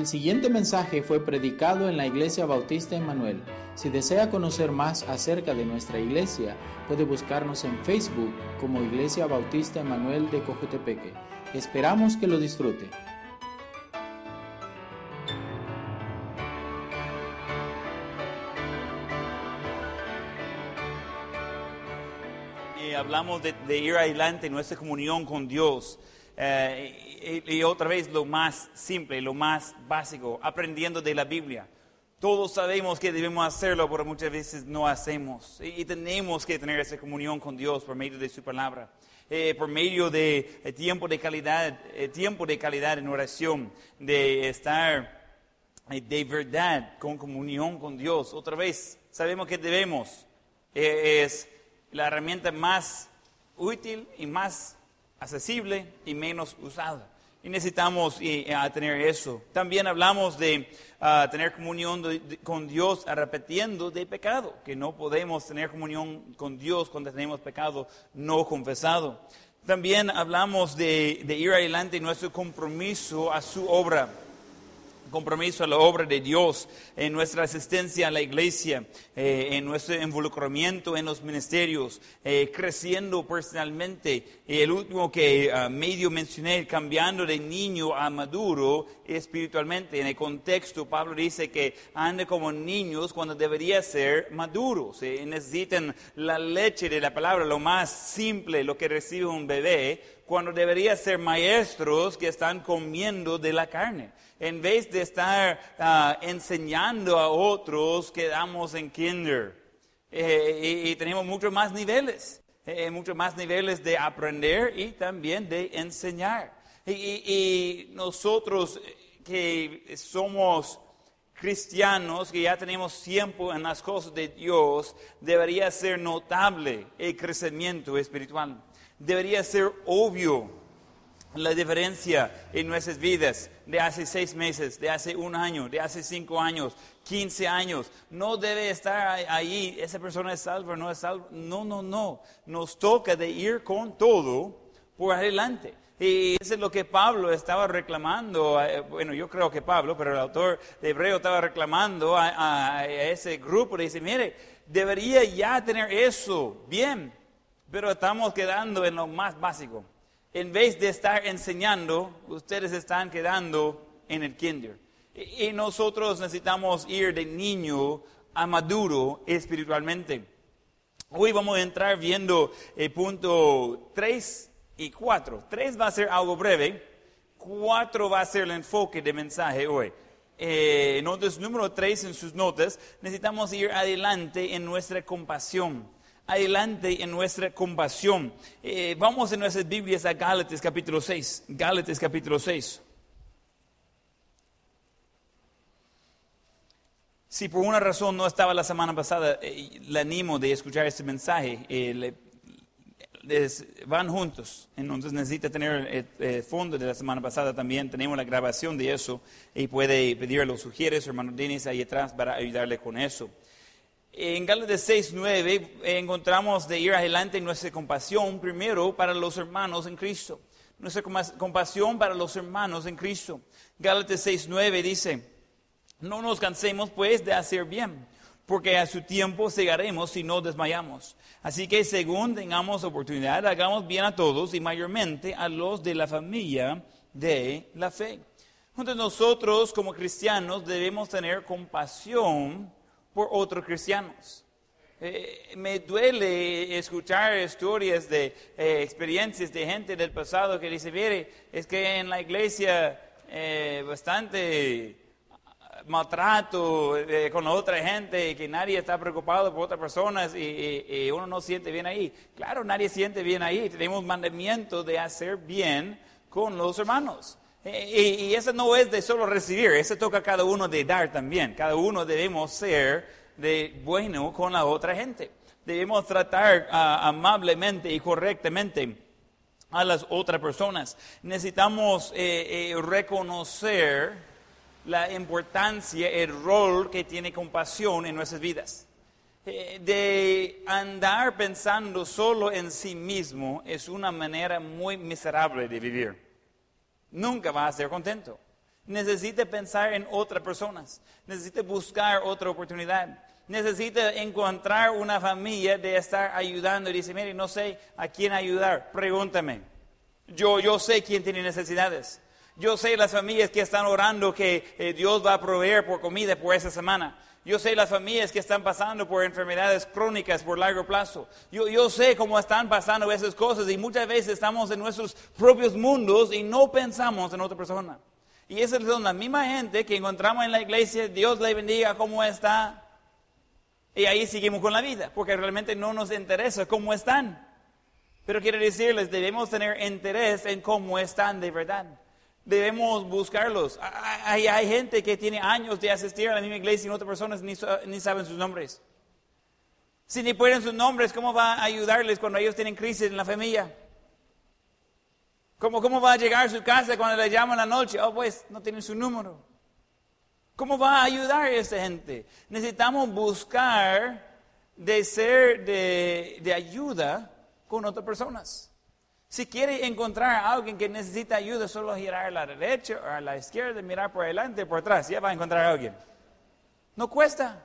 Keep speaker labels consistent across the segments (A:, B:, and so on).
A: El siguiente mensaje fue predicado en la Iglesia Bautista Emanuel. Si desea conocer más acerca de nuestra iglesia, puede buscarnos en Facebook como Iglesia Bautista Emanuel de Cojutepeque. Esperamos que lo disfrute.
B: Y hablamos de, de ir adelante en nuestra comunión con Dios. Eh, y, y otra vez lo más simple, lo más básico, aprendiendo de la Biblia. Todos sabemos que debemos hacerlo, pero muchas veces no hacemos. Y, y tenemos que tener esa comunión con Dios por medio de su palabra. Eh, por medio de eh, tiempo de calidad, eh, tiempo de calidad en oración, de estar eh, de verdad con comunión con Dios. Otra vez, sabemos que debemos. Eh, es la herramienta más útil y más accesible y menos usada. Y necesitamos eh, a tener eso. También hablamos de ah, tener comunión de- de- con Dios arrepentiendo de pecado, que no podemos tener comunión con Dios cuando tenemos pecado no confesado. También hablamos de, de ir adelante nuestro compromiso a su obra compromiso a la obra de Dios, en nuestra asistencia a la iglesia, eh, en nuestro involucramiento en los ministerios, eh, creciendo personalmente. Y el último que ah, medio mencioné, cambiando de niño a maduro espiritualmente. En el contexto, Pablo dice que ande como niños cuando debería ser maduros. Eh, necesitan la leche de la palabra, lo más simple, lo que recibe un bebé, cuando debería ser maestros que están comiendo de la carne. En vez de estar ah, enseñando a otros, quedamos en kinder. Eh, y, y tenemos muchos más niveles, eh, muchos más niveles de aprender y también de enseñar. Y, y- y nosotros que somos cristianos, que ya tenemos tiempo en las cosas de Dios, debería ser notable el crecimiento espiritual. Debería ser obvio la diferencia en nuestras vidas de hace seis meses, de hace un año, de hace cinco años, 15 años. No debe estar ahí- ahí, esa persona es salva, no es salva. No, no, no. Nos toca de ir con todo por adelante. Y eso es lo que Pablo estaba reclamando, eh, bueno, yo creo que Pablo, pero el autor de Hebreo estaba reclamando a, a- a ese grupo, le dice, mire, debería ya tener eso, bien, pero estamos quedando en lo más básico. En vez de estar enseñando, ustedes están quedando en el kinder. Y, nosotros necesitamos ir de niño a maduro espiritualmente. Hoy vamos a entrar viendo el punto 3 y 4. 3 va a ser algo breve, 4 va a ser el enfoque de mensaje hoy. Eh, entonces, número 3 en sus notas, necesitamos ir adelante en nuestra compasión. Adelante en nuestra compasión. Eh, vamos en nuestras Biblias a Gálatas capítulo 6. Gálatas capítulo 6. Si por una razón no estaba la semana pasada, eh, le animo de escuchar este mensaje. eh, van juntos, entonces necesita tener el, el fondo de la semana pasada también. Tenemos la grabación de eso y puede pedir a los sugieres, hermano Denis, ahí atrás para ayudarle con eso. En Gálatas 6, 9 encontramos de ir adelante nuestra compasión primero para los hermanos en Cristo. Nuestra compasión para los hermanos en Cristo. Gálatas 6, 9 dice, no nos cansemos pues de hacer bien, porque a su tiempo cegaremos si no desmayamos. Así que según tengamos oportunidad, hagamos bien a todos y mayormente a los de la familia de la fe. Entonces nosotros como cristianos debemos tener compasión por otros cristianos. Eh, me duele escuchar historias de eh, experiencias de gente del pasado que dice, mire, es que en la iglesia eh, bastante maltrato eh, con otra gente, que nadie está preocupado por otras personas y, y- y uno no siente bien ahí. Claro, nadie siente bien ahí. Tenemos mandamiento de hacer bien con los hermanos. Eh, Y, eso no es de solo recibir, eso toca a cada uno de dar también. Cada uno debemos ser de bueno con la otra gente. Debemos tratar ah, amablemente y correctamente a las otras personas. Necesitamos eh, eh, reconocer la importancia, el rol que tiene compasión en nuestras vidas. De andar pensando solo en sí mismo es una manera muy miserable de vivir. Nunca vas a ser contento. Necesita pensar en otras personas. Necesita buscar otra oportunidad. Necesita encontrar una familia de estar ayudando y dice, mire, no sé a quién ayudar, pregúntame. Yo, yo sé quién tiene necesidades. Yo sé las familias que están orando que eh, Dios va a proveer por comida por esa semana. Yo sé las familias que están pasando por enfermedades crónicas por largo plazo. Yo, yo sé cómo están pasando esas cosas y muchas veces estamos en nuestros propios mundos y no pensamos en otra persona. Y esa es la misma gente que encontramos en la iglesia, Dios le bendiga, ¿cómo está? Y ahí seguimos con la vida, porque realmente no nos interesa cómo están. Pero quiero decirles, debemos tener interés en cómo están de verdad debemos buscarlos. Hay, hay, gente que tiene años de asistir a la misma iglesia y otras personas ni, ni saben sus nombres. Si ni pueden sus nombres, ¿cómo va a ayudarles cuando ellos tienen crisis en la familia? ¿Cómo, ¿Cómo va a llegar a su casa cuando le llaman la noche? Oh, pues no tienen su número. ¿Cómo va a ayudar a esa gente? Necesitamos buscar de ser de, de ayuda con otras personas. Si quiere encontrar a alguien que necesita ayuda, solo girar a la derecha o a la izquierda, mirar por adelante por atrás, ya va a encontrar a alguien. No cuesta.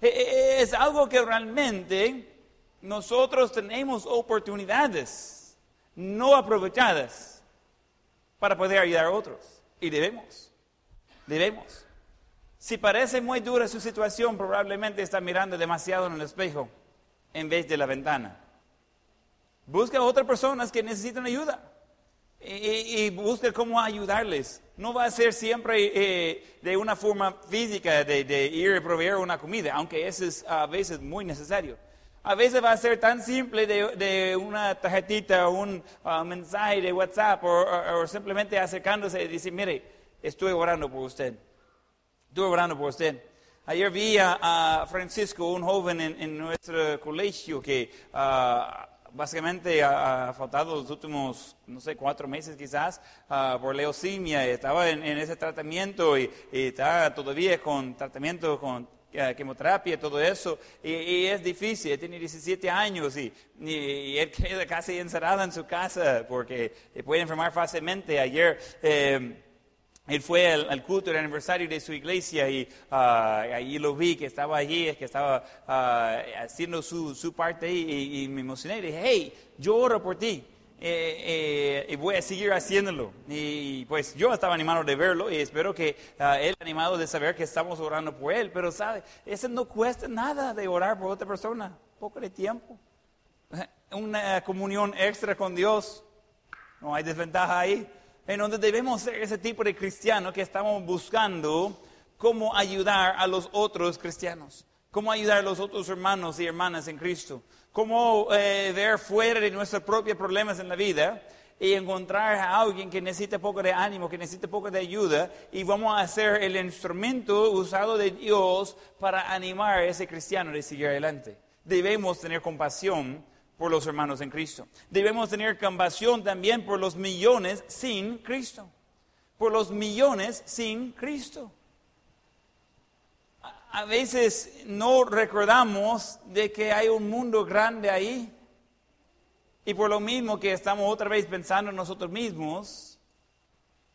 B: E, e, e, es algo que realmente nosotros tenemos oportunidades no aprovechadas para poder ayudar a otros. Y debemos. Debemos. Si parece muy dura su situación, probablemente está mirando demasiado en el espejo en vez de la ventana. Busca a otras personas que necesitan ayuda y, busca cómo ayudarles. No va a ser siempre eh, de una forma física de, ir a proveer una comida, aunque eso es a veces muy necesario. A veces va a ser tan simple de, una tarjetita, un uh, mensaje de WhatsApp o, simplemente acercándose y decir, mire, estoy orando por usted. Estoy orando por usted. Ayer vi a, Francisco, un joven en, nuestro colegio que uh, básicamente ha, faltado los últimos, no sé, cuatro meses quizás uh, por leucemia. Estaba en, ese tratamiento y, está todavía con tratamiento con uh, quimioterapia, todo eso. Y, es difícil, tiene 17 años y, y, él queda casi encerrado en su casa porque puede enfermar fácilmente. Ayer... Eh, él fue al, culto del aniversario de su iglesia y ah, ahí lo vi que estaba allí, que estaba ah, haciendo su, su parte y, y, me emocioné. Y dije, hey, yo oro por ti. Eh, eh, y voy a seguir haciéndolo. Y pues yo estaba animado de verlo y espero que uh, él animado de saber que estamos orando por él. Pero sabe, eso no cuesta nada de orar por otra persona. Poco de tiempo. Una comunión extra con Dios. No hay desventaja ahí en donde debemos ser ese tipo de cristiano que estamos buscando cómo ayudar a los otros cristianos, cómo ayudar a los otros hermanos y hermanas en Cristo, cómo eh, ver fuera de nuestros propios problemas en la vida y encontrar a alguien que necesita poco de ánimo, que necesita poco de ayuda, y vamos a ser el instrumento usado de Dios para animar a ese cristiano de seguir adelante. Debemos tener compasión por los hermanos en Cristo. Debemos tener compasión también por los millones sin Cristo. Por los millones sin Cristo. A veces no recordamos de que hay un mundo grande ahí. Y por lo mismo que estamos otra vez pensando en nosotros mismos,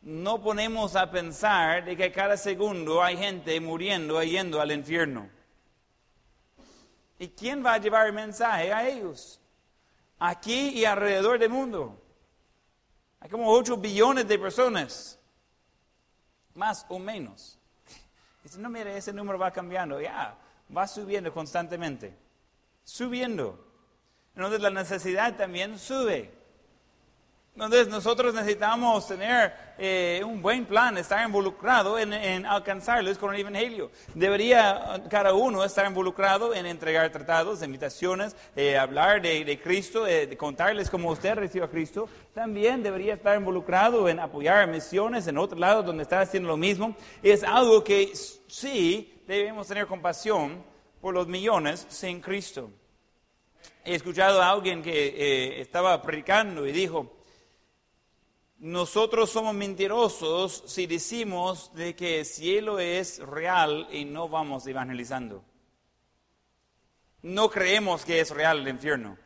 B: no ponemos a pensar de que cada segundo hay gente muriendo yendo al infierno. ¿Y quién va a llevar el mensaje a ellos? Aquí y alrededor del mundo. Hay como 8 billones de personas, más o menos. Dice, no, mire, ese número va cambiando, ya, va subiendo constantemente, subiendo. Entonces la necesidad también sube. Entonces nosotros necesitamos tener eh, un buen plan, estar involucrado en, alcanzarles con el Evangelio. Debería cada uno estar involucrado en entregar tratados, invitaciones, eh, hablar de, Cristo, eh, de contarles cómo usted recibió a Cristo. También debería estar involucrado en apoyar misiones en otro lado donde está haciendo lo mismo. Es algo que sí debemos tener compasión por los millones sin Cristo. He escuchado a alguien que estaba predicando y dijo, nosotros somos mentirosos si decimos de que el cielo es real y no vamos evangelizando. No creemos que es real el infierno,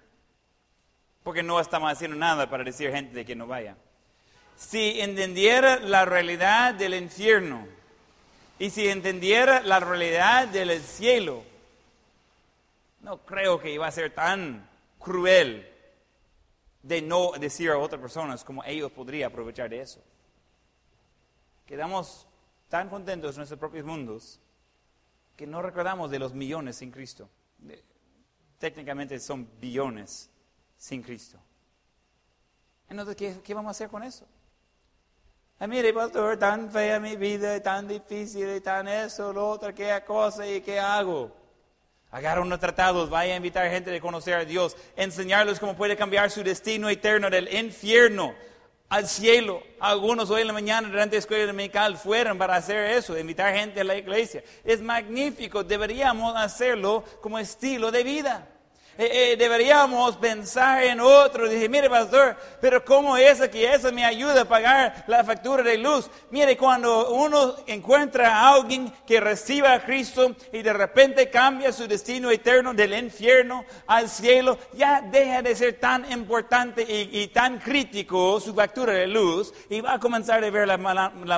B: porque no estamos haciendo nada para decir gente de que no vaya. si entendiera la realidad del infierno y si entendiera la realidad del cielo, no creo que iba a ser tan cruel de no decir a otras personas como ellos podrían aprovechar de eso. Quedamos tan contentos en nuestros propios mundos que no recordamos de los millones sin Cristo. Técnicamente son billones sin Cristo. Entonces, ¿qué, qué vamos a hacer con eso? Ay, mire, pastor, tan fea mi vida, tan difícil, tan eso, lo otro, qué cosa y qué hago. Agarra unos tratados, vaya a invitar gente a conocer a Dios, enseñarles cómo puede cambiar su destino eterno del infierno al cielo. Algunos hoy en la mañana durante la escuela dominical fueron para hacer eso, invitar gente a la iglesia. Es magnífico, deberíamos hacerlo como estilo de vida. Eh, eh, deberíamos pensar en otro. Dije, mire, pastor, pero ¿cómo es que eso me ayuda a pagar la factura de luz? Mire, cuando uno encuentra a alguien que reciba a Cristo y de repente cambia su destino eterno del infierno al cielo, ya deja de ser tan importante y, tan crítico su factura de luz y va a comenzar a ver la,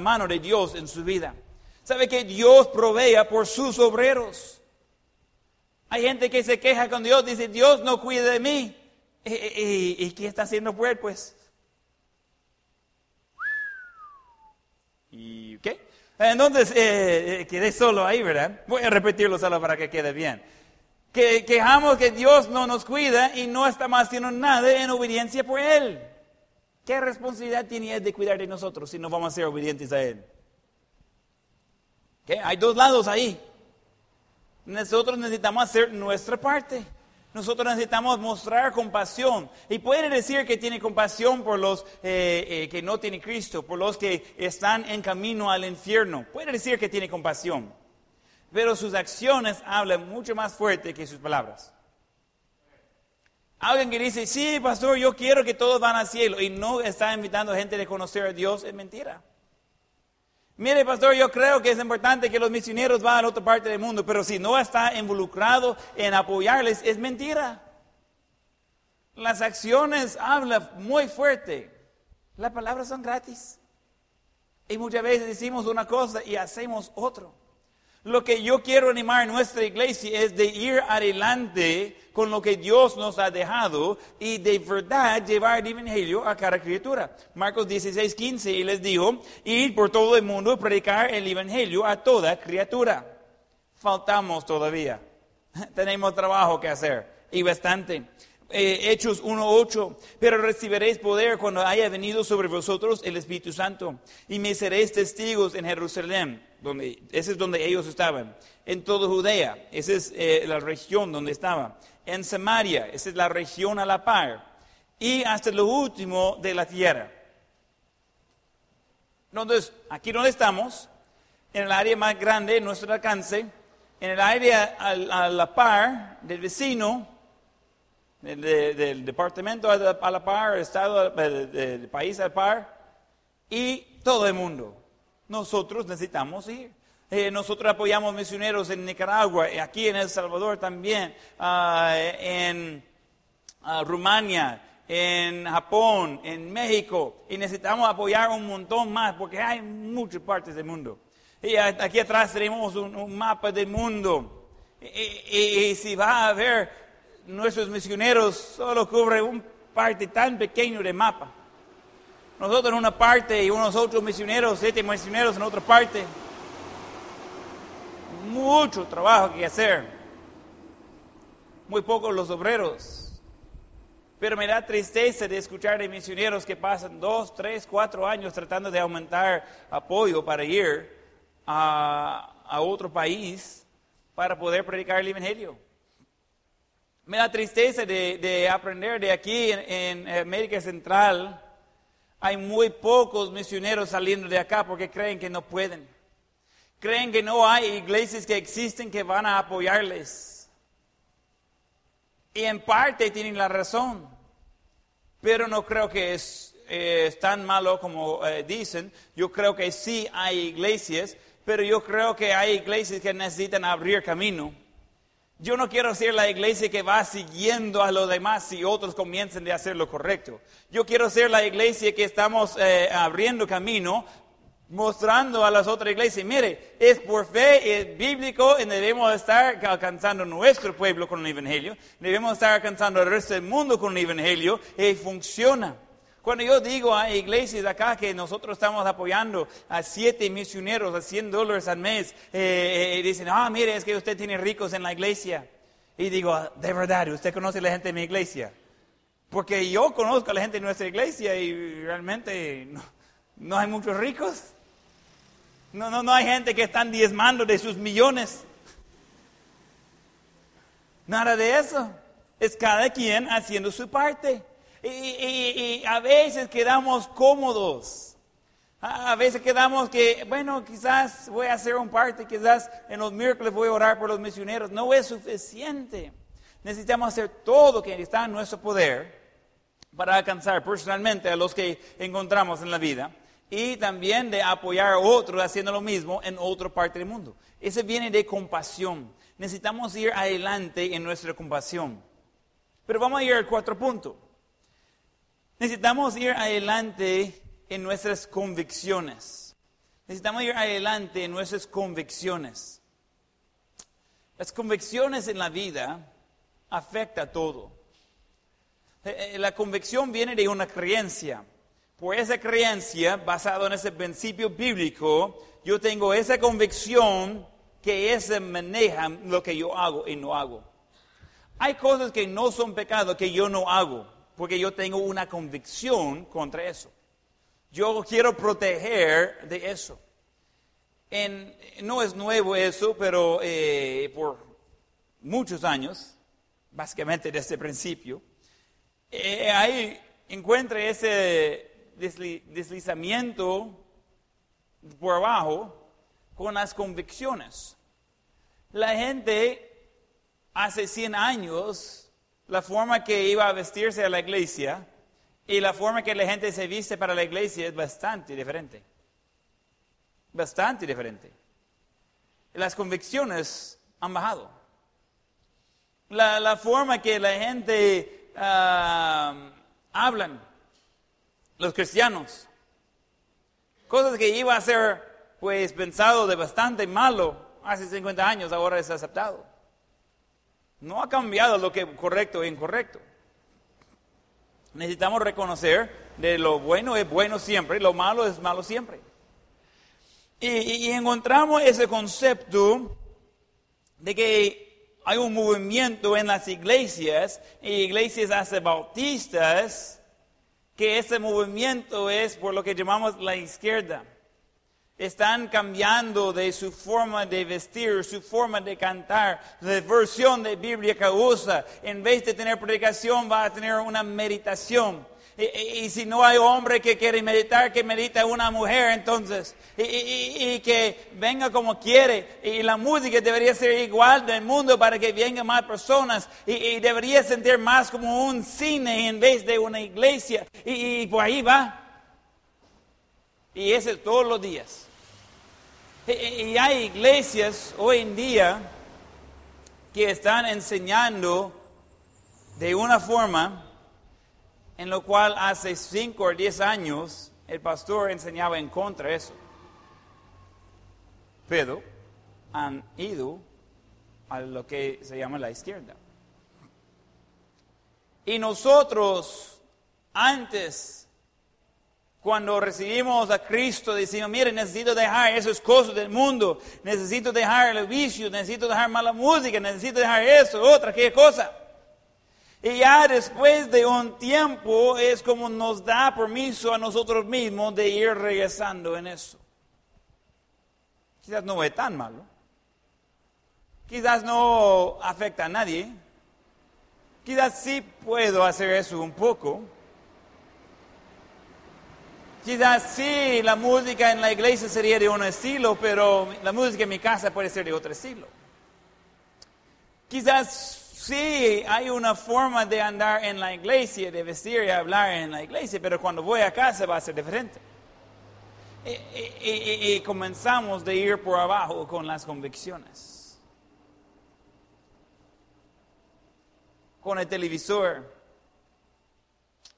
B: mano de Dios en su vida. ¿Sabe que Dios provea por sus obreros? Hay gente que se queja con Dios, dice, Dios no cuida de mí. ¿Y, qué está haciendo él? Pues. ¿Y qué? Entonces, eh, eh, quedé solo ahí, ¿verdad? Voy a repetirlo solo para que quede bien. Que quejamos que Dios no nos cuida y no estamos haciendo nada en obediencia por Él. ¿Qué responsabilidad tiene Él de cuidar de nosotros si no vamos a ser obedientes a Él? ¿Qué? Hay dos lados ahí. Nosotros necesitamos hacer nuestra parte. Nosotros necesitamos mostrar compasión. Y puede decir que tiene compasión por los eh, eh, que no tienen Cristo, por los que están en camino al infierno. Puede decir que tiene compasión. Pero sus acciones hablan mucho más fuerte que sus palabras. Alguien que dice, sí, pastor, yo quiero que todos van al cielo y no está invitando a gente a conocer a Dios, es mentira. Mire, pastor, yo creo que es importante que los misioneros vayan a otra parte del mundo, pero si no está involucrado en apoyarles, es mentira. Las acciones hablan muy fuerte. Las palabras son gratis. Y muchas veces decimos una cosa y hacemos otro. Lo que yo quiero animar a nuestra iglesia es de ir adelante con lo que Dios nos ha dejado y de verdad llevar el evangelio a cada criatura. Marcos 16, 15, y les dijo, ir por todo el mundo y predicar el evangelio a toda criatura. Faltamos todavía. Tenemos trabajo que hacer y bastante. Eh, Hechos 1.8, pero recibiréis poder cuando haya venido sobre vosotros el Espíritu Santo y me seréis testigos en Jerusalén, donde, ese es donde ellos estaban, en toda Judea, esa es eh, la región donde estaba, en Samaria, esa es la región a la par, y hasta lo último de la tierra. Entonces, aquí donde estamos, en el área más grande, nuestro alcance, en el área a la par del vecino, del departamento a la par, estado, del país a la par, y todo el mundo. Nosotros necesitamos ir. Eh, nosotros apoyamos misioneros en Nicaragua, aquí en El Salvador también, ah, en ah, Rumania, en Japón, en México, y necesitamos apoyar un montón más porque hay muchas partes del mundo. Y aquí atrás tenemos un, mapa del mundo. Y, si va a ver nuestros misioneros solo cubren un parte tan pequeño de mapa. Nosotros en una parte y unos otros misioneros, siete misioneros en otra parte. Mucho trabajo que hacer. Muy pocos los obreros. Pero me da tristeza de escuchar de misioneros que pasan dos, tres, cuatro años tratando de aumentar apoyo para ir a, otro país para poder predicar el Evangelio. Me da tristeza de, aprender de aquí en, América Central. Hay muy pocos misioneros saliendo de acá porque creen que no pueden. Creen que no hay iglesias que existen que van a apoyarles. Y en parte tienen la razón. Pero no creo que es, eh, tan malo como eh, dicen. Yo creo que sí hay iglesias, pero yo creo que hay iglesias que necesitan abrir camino Yo no quiero ser la iglesia que va siguiendo a los demás si otros comiencen de hacer lo correcto. Yo quiero ser la iglesia que estamos eh, abriendo camino, mostrando a las otras iglesias, mire, es por fe, es bíblico y debemos estar alcanzando nuestro pueblo con el Evangelio, debemos estar alcanzando el resto del mundo con el Evangelio y funciona. Cuando yo digo a iglesias acá que nosotros estamos apoyando a siete misioneros a 100 dólares al mes, eh, eh, dicen, ah, mire, es que usted tiene ricos en la iglesia. Y digo, de verdad, ¿usted conoce la gente de mi iglesia? Porque yo conozco a la gente de nuestra iglesia y realmente no, no hay muchos ricos. No, no, no hay gente que están diezmando de sus millones. Nada de eso. Es cada quien haciendo su parte. Y, a veces quedamos cómodos. A veces quedamos que, bueno, quizás voy a hacer un parte, quizás en los miércoles voy a orar por los misioneros. No es suficiente. Necesitamos hacer todo lo que está en nuestro poder para alcanzar personalmente a los que encontramos en la vida y también de apoyar a otros haciendo lo mismo en otra parte del mundo. Ese viene de compasión. Necesitamos ir adelante en nuestra compasión. Pero vamos a ir al cuatro punto. Necesitamos ir adelante en nuestras convicciones. Necesitamos ir adelante en nuestras convicciones. Las convicciones en la vida afectan a todo. Eh, eh, la convicción viene de una creencia. Por esa creencia, basada en ese principio bíblico, yo tengo esa convicción que ese maneja lo que yo hago y no hago. Hay cosas que no son pecados que yo no hago porque yo tengo una convicción contra eso. Yo quiero proteger de eso. no es nuevo eso, pero eh, por muchos años, básicamente desde el principio, eh, ahí encuentra ese deslizamiento por abajo con las convicciones. La gente hace 100 años la forma que iba a vestirse a la iglesia y la forma que la gente se viste para la iglesia es bastante diferente. Bastante diferente. Las convicciones han bajado. La, forma que la gente uh, hablan, los cristianos, cosas que iba a ser pues pensado de bastante malo hace 50 años, ahora es aceptado. No ha cambiado lo que correcto e incorrecto. Necesitamos reconocer de lo bueno es bueno siempre, lo malo es malo siempre. Y, encontramos ese concepto de que hay un movimiento en las iglesias, iglesias hace bautistas, que ese movimiento es por lo que llamamos la izquierda. Están cambiando de su forma de vestir, su forma de cantar, la versión de Biblia que usa. En vez de tener predicación, va a tener una meditación. Y, si no hay hombre que quiere meditar, que medita una mujer entonces. Y, que venga como quiere. Y la música debería ser igual del mundo para que vengan más personas. Y, debería sentir más como un cine en vez de una iglesia. Y, por ahí va. Y ese todos los días. Y hay iglesias hoy en día que están enseñando de una forma en lo cual hace 5 o 10 años el pastor enseñaba en contra de eso. Pero han ido a lo que se llama la izquierda. Y nosotros antes cuando recibimos a Cristo, decimos, mire, necesito dejar esas cosas del mundo, necesito dejar el vicio, necesito dejar mala música, necesito dejar eso, otra, qué cosa. Y ya después de un tiempo es como nos da permiso a nosotros mismos de ir regresando en eso. Quizás no es tan malo. Quizás no afecta a nadie. Quizás sí puedo hacer eso un poco. Quizás sí, la música en la iglesia sería de un estilo, pero la música en mi casa puede ser de otro estilo. Quizás sí, hay una forma de andar en la iglesia, de vestir y hablar en la iglesia, pero cuando voy a casa va a ser diferente. Y, y comenzamos de ir por abajo con las convicciones. con el televisor.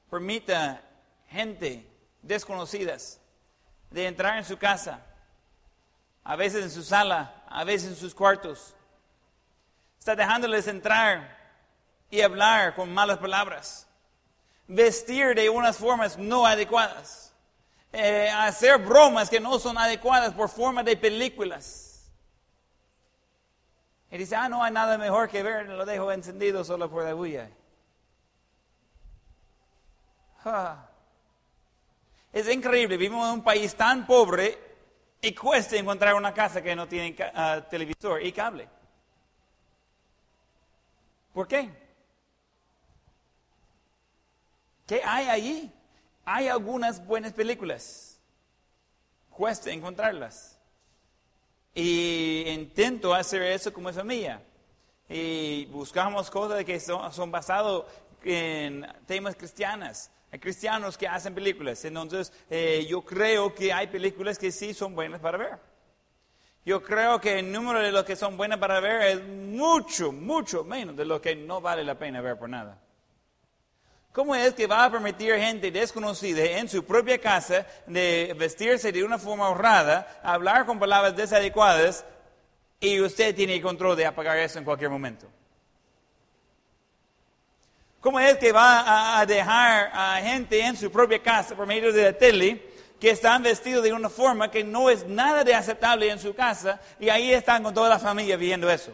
B: Permita gente desconocidas de entrar en su casa, a veces en su sala, a veces en sus cuartos. Está dejándoles entrar y hablar con malas palabras, vestir de unas formas no adecuadas, eh, hacer bromas que no son adecuadas por forma de películas. Y dice, ah, no hay nada mejor que ver, lo dejo encendido solo por la bulla. Es increíble, vivimos en un país tan pobre y cuesta encontrar una casa que no tiene ah, televisor y cable. ¿Por qué? ¿Qué hay allí? Hay algunas buenas películas. Cuesta encontrarlas. Y intento hacer eso como familia. Y buscamos cosas que son, son basadas en temas cristianos. Hay cristianos que hacen películas. Entonces, eh, yo creo que hay películas que sí son buenas para ver. Yo creo que el número de los que son buenas para ver es mucho, mucho menos de lo que no vale la pena ver por nada. ¿Cómo es que va a permitir gente desconocida en su propia casa de vestirse de una forma honrada, hablar con palabras desadecuadas y usted tiene el control de apagar eso en cualquier momento? ¿Cómo es que va a dejar a gente en su propia casa por medio de la tele que están vestidos de una forma que no es nada de aceptable en su casa y ahí están con toda la familia viendo eso.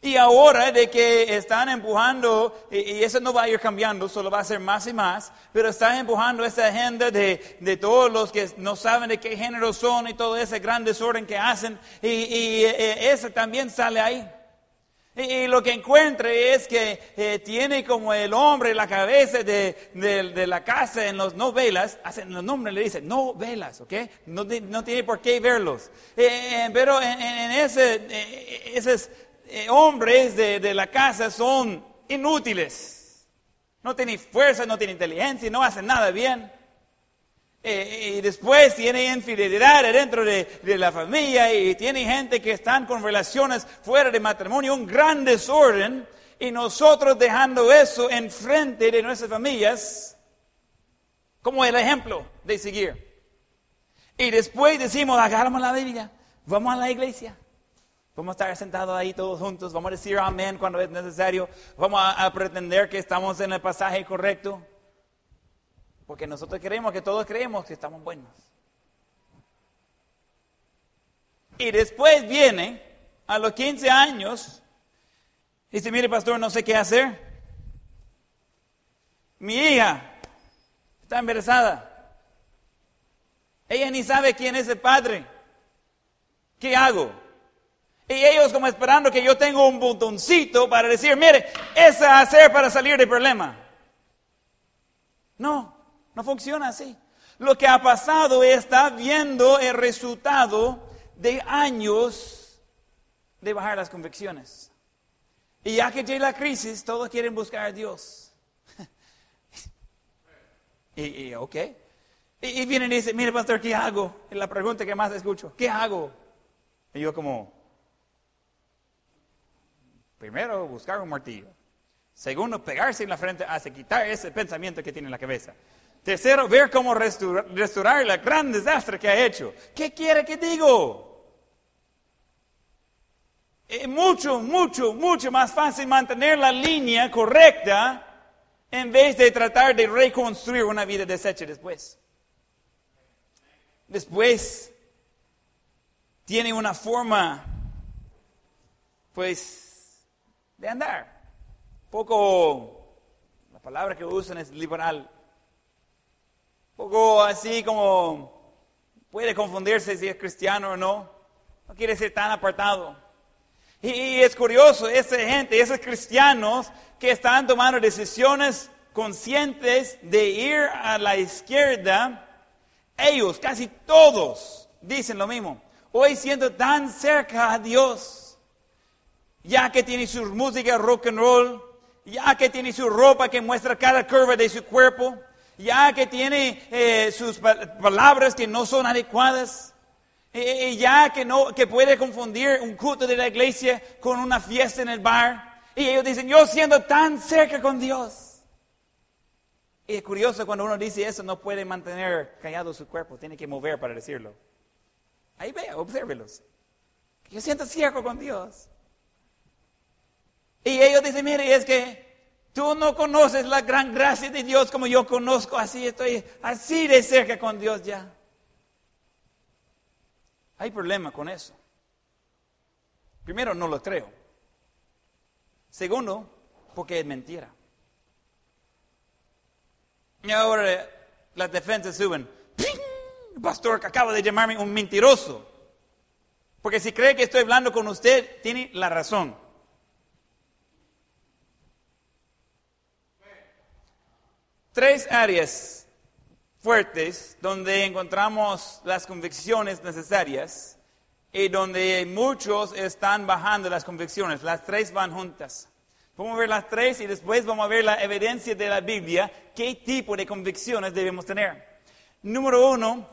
B: Y ahora de que están empujando, y, eso no va a ir cambiando, solo va a ser más y más, pero están empujando esa agenda de, de todos los que no saben de qué género son y todo ese gran desorden que hacen, y, y eh, eso también sale ahí. Y, lo que encuentre es que eh, tiene como el hombre la cabeza de, de, la casa en las novelas, hacen los nombres le dicen novelas, ¿ok? No, no tiene por qué verlos. Eh, eh, pero en, ese, esos hombres de, de la casa son inútiles. No tienen fuerza, no tienen inteligencia, no hacen nada bien. Eh, y después tiene infidelidad dentro de, la familia y tiene gente que están con relaciones fuera de matrimonio, un gran desorden, y nosotros dejando eso enfrente de nuestras familias como el ejemplo de seguir. Y después decimos, agarramos la Biblia, vamos a la iglesia. Vamos a estar sentados ahí todos juntos, vamos a decir amén cuando es necesario, vamos a pretender que estamos en el pasaje correcto. Porque nosotros creemos que todos creemos que estamos buenos. Y después viene a los 15 años y dice, mire pastor, no sé qué hacer. Mi hija está embarazada. Ella ni sabe quién es el padre. ¿Qué hago? Y ellos como esperando que yo tenga un botoncito para decir, mire, esa hacer para salir del problema. No. No funciona así. Lo que ha pasado es está viendo el resultado de años de bajar las convicciones. Y ya que llega la crisis, todos quieren buscar a Dios. y, ok. Y, vienen y dicen, mire pastor, ¿qué hago? Es la pregunta que más escucho. ¿Qué hago? Y yo como, primero buscar un martillo. Segundo, pegarse en la frente hace quitar ese pensamiento que tiene en la cabeza. Tercero, ver cómo restaurar, el gran desastre que ha hecho. ¿Qué quiere que digo? Es mucho, mucho, mucho más fácil mantener la línea correcta en vez de tratar de reconstruir una vida deshecha después. Después tiene una forma, pues, de andar. Poco, la palabra que usan es liberal poco así como puede confundirse si es cristiano o no. No quiere ser tan apartado. Y, es curioso, esa gente, esos cristianos que están tomando decisiones conscientes de ir a la izquierda, ellos, casi todos, dicen lo mismo. Hoy siento tan cerca a Dios, ya que tiene su música rock and roll, ya que tiene su ropa que muestra cada curva de su cuerpo, ya que tiene eh, sus palabras que no son adecuadas, ya que, no, que puede confundir un culto de la iglesia con una fiesta en el bar, Y ellos dicen, yo siendo tan cerca con Dios. Y es curioso cuando uno dice eso, no puede mantener callado su cuerpo, tiene que mover para decirlo. Ahí vea, obsérvelos. Yo siento cerca con Dios. Y ellos dicen, mire, es que tú no conoces la gran gracia de Dios como yo conozco, así estoy así de cerca con Dios ya. Hay problema con eso. Primero, no lo creo. Segundo, porque es mentira. Y ahora las defensas suben. El pastor acaba de llamarme un mentiroso. Porque si cree que estoy hablando con usted, tiene la razón. Tres áreas fuertes donde encontramos las convicciones necesarias y donde muchos están bajando las convicciones. Las tres van juntas. Vamos a ver las tres y después vamos a ver la evidencia de la Biblia, qué tipo de convicciones debemos tener. Número uno,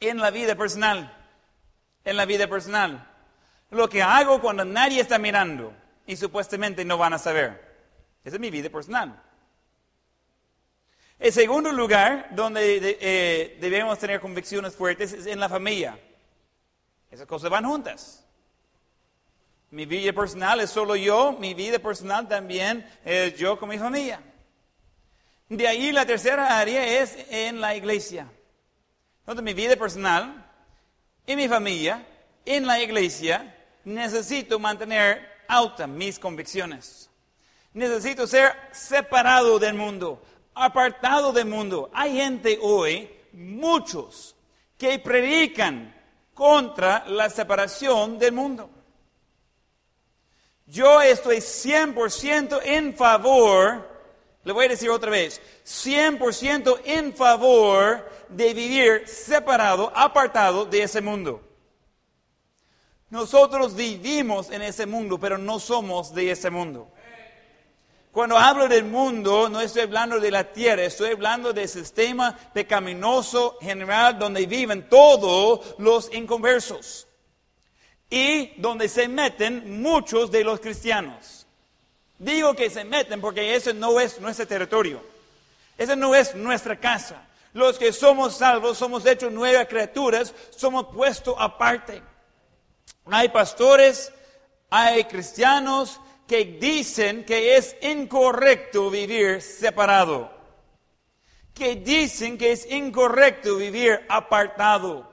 B: en la vida personal. En la vida personal. Lo que hago cuando nadie está mirando y supuestamente no van a saber. Esa es mi vida personal. El segundo lugar donde eh, debemos tener convicciones fuertes es en la familia. Esas cosas van juntas. Mi vida personal es solo yo, mi vida personal también es yo con mi familia. De ahí la tercera área es en la iglesia. Entonces mi vida personal y mi familia en la iglesia necesito mantener altas mis convicciones. Necesito ser separado del mundo, apartado del mundo. Hay gente hoy, muchos, que predican contra la separación del mundo. Yo estoy 100% en favor, le voy a decir otra vez, 100% en favor de vivir separado, apartado de ese mundo. Nosotros vivimos en ese mundo, pero no somos de ese mundo. Cuando hablo del mundo, no estoy hablando de la tierra, estoy hablando del sistema pecaminoso general donde viven todos los inconversos y donde se meten muchos de los cristianos. Digo que se meten porque ese no es nuestro territorio, ese no es nuestra casa. Los que somos salvos, somos hechos nuevas criaturas, somos puestos aparte. Hay pastores, hay cristianos, que dicen que es incorrecto vivir separado, que dicen que es incorrecto vivir apartado,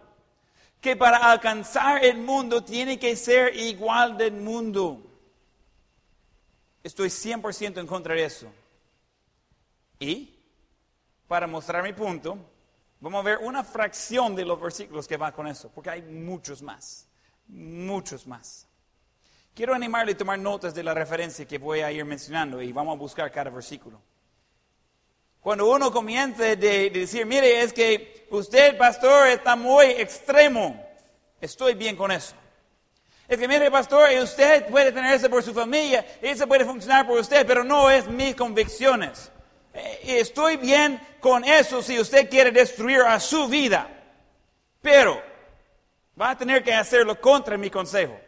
B: que para alcanzar el mundo tiene que ser igual del mundo. Estoy 100% en contra de eso. Y para mostrar mi punto, vamos a ver una fracción de los versículos que va con eso, porque hay muchos más, muchos más. Quiero animarle a tomar notas de la referencia que voy a ir mencionando y vamos a buscar cada versículo. Cuando uno comienza de, decir, mire, es que usted, pastor, está muy extremo, estoy bien con eso. Es que, mire, pastor, usted puede tener eso por su familia, eso puede funcionar por usted, pero no es mis convicciones. Eh, estoy bien con eso si usted quiere destruir a su vida, pero va a tener que hacerlo contra mi consejo.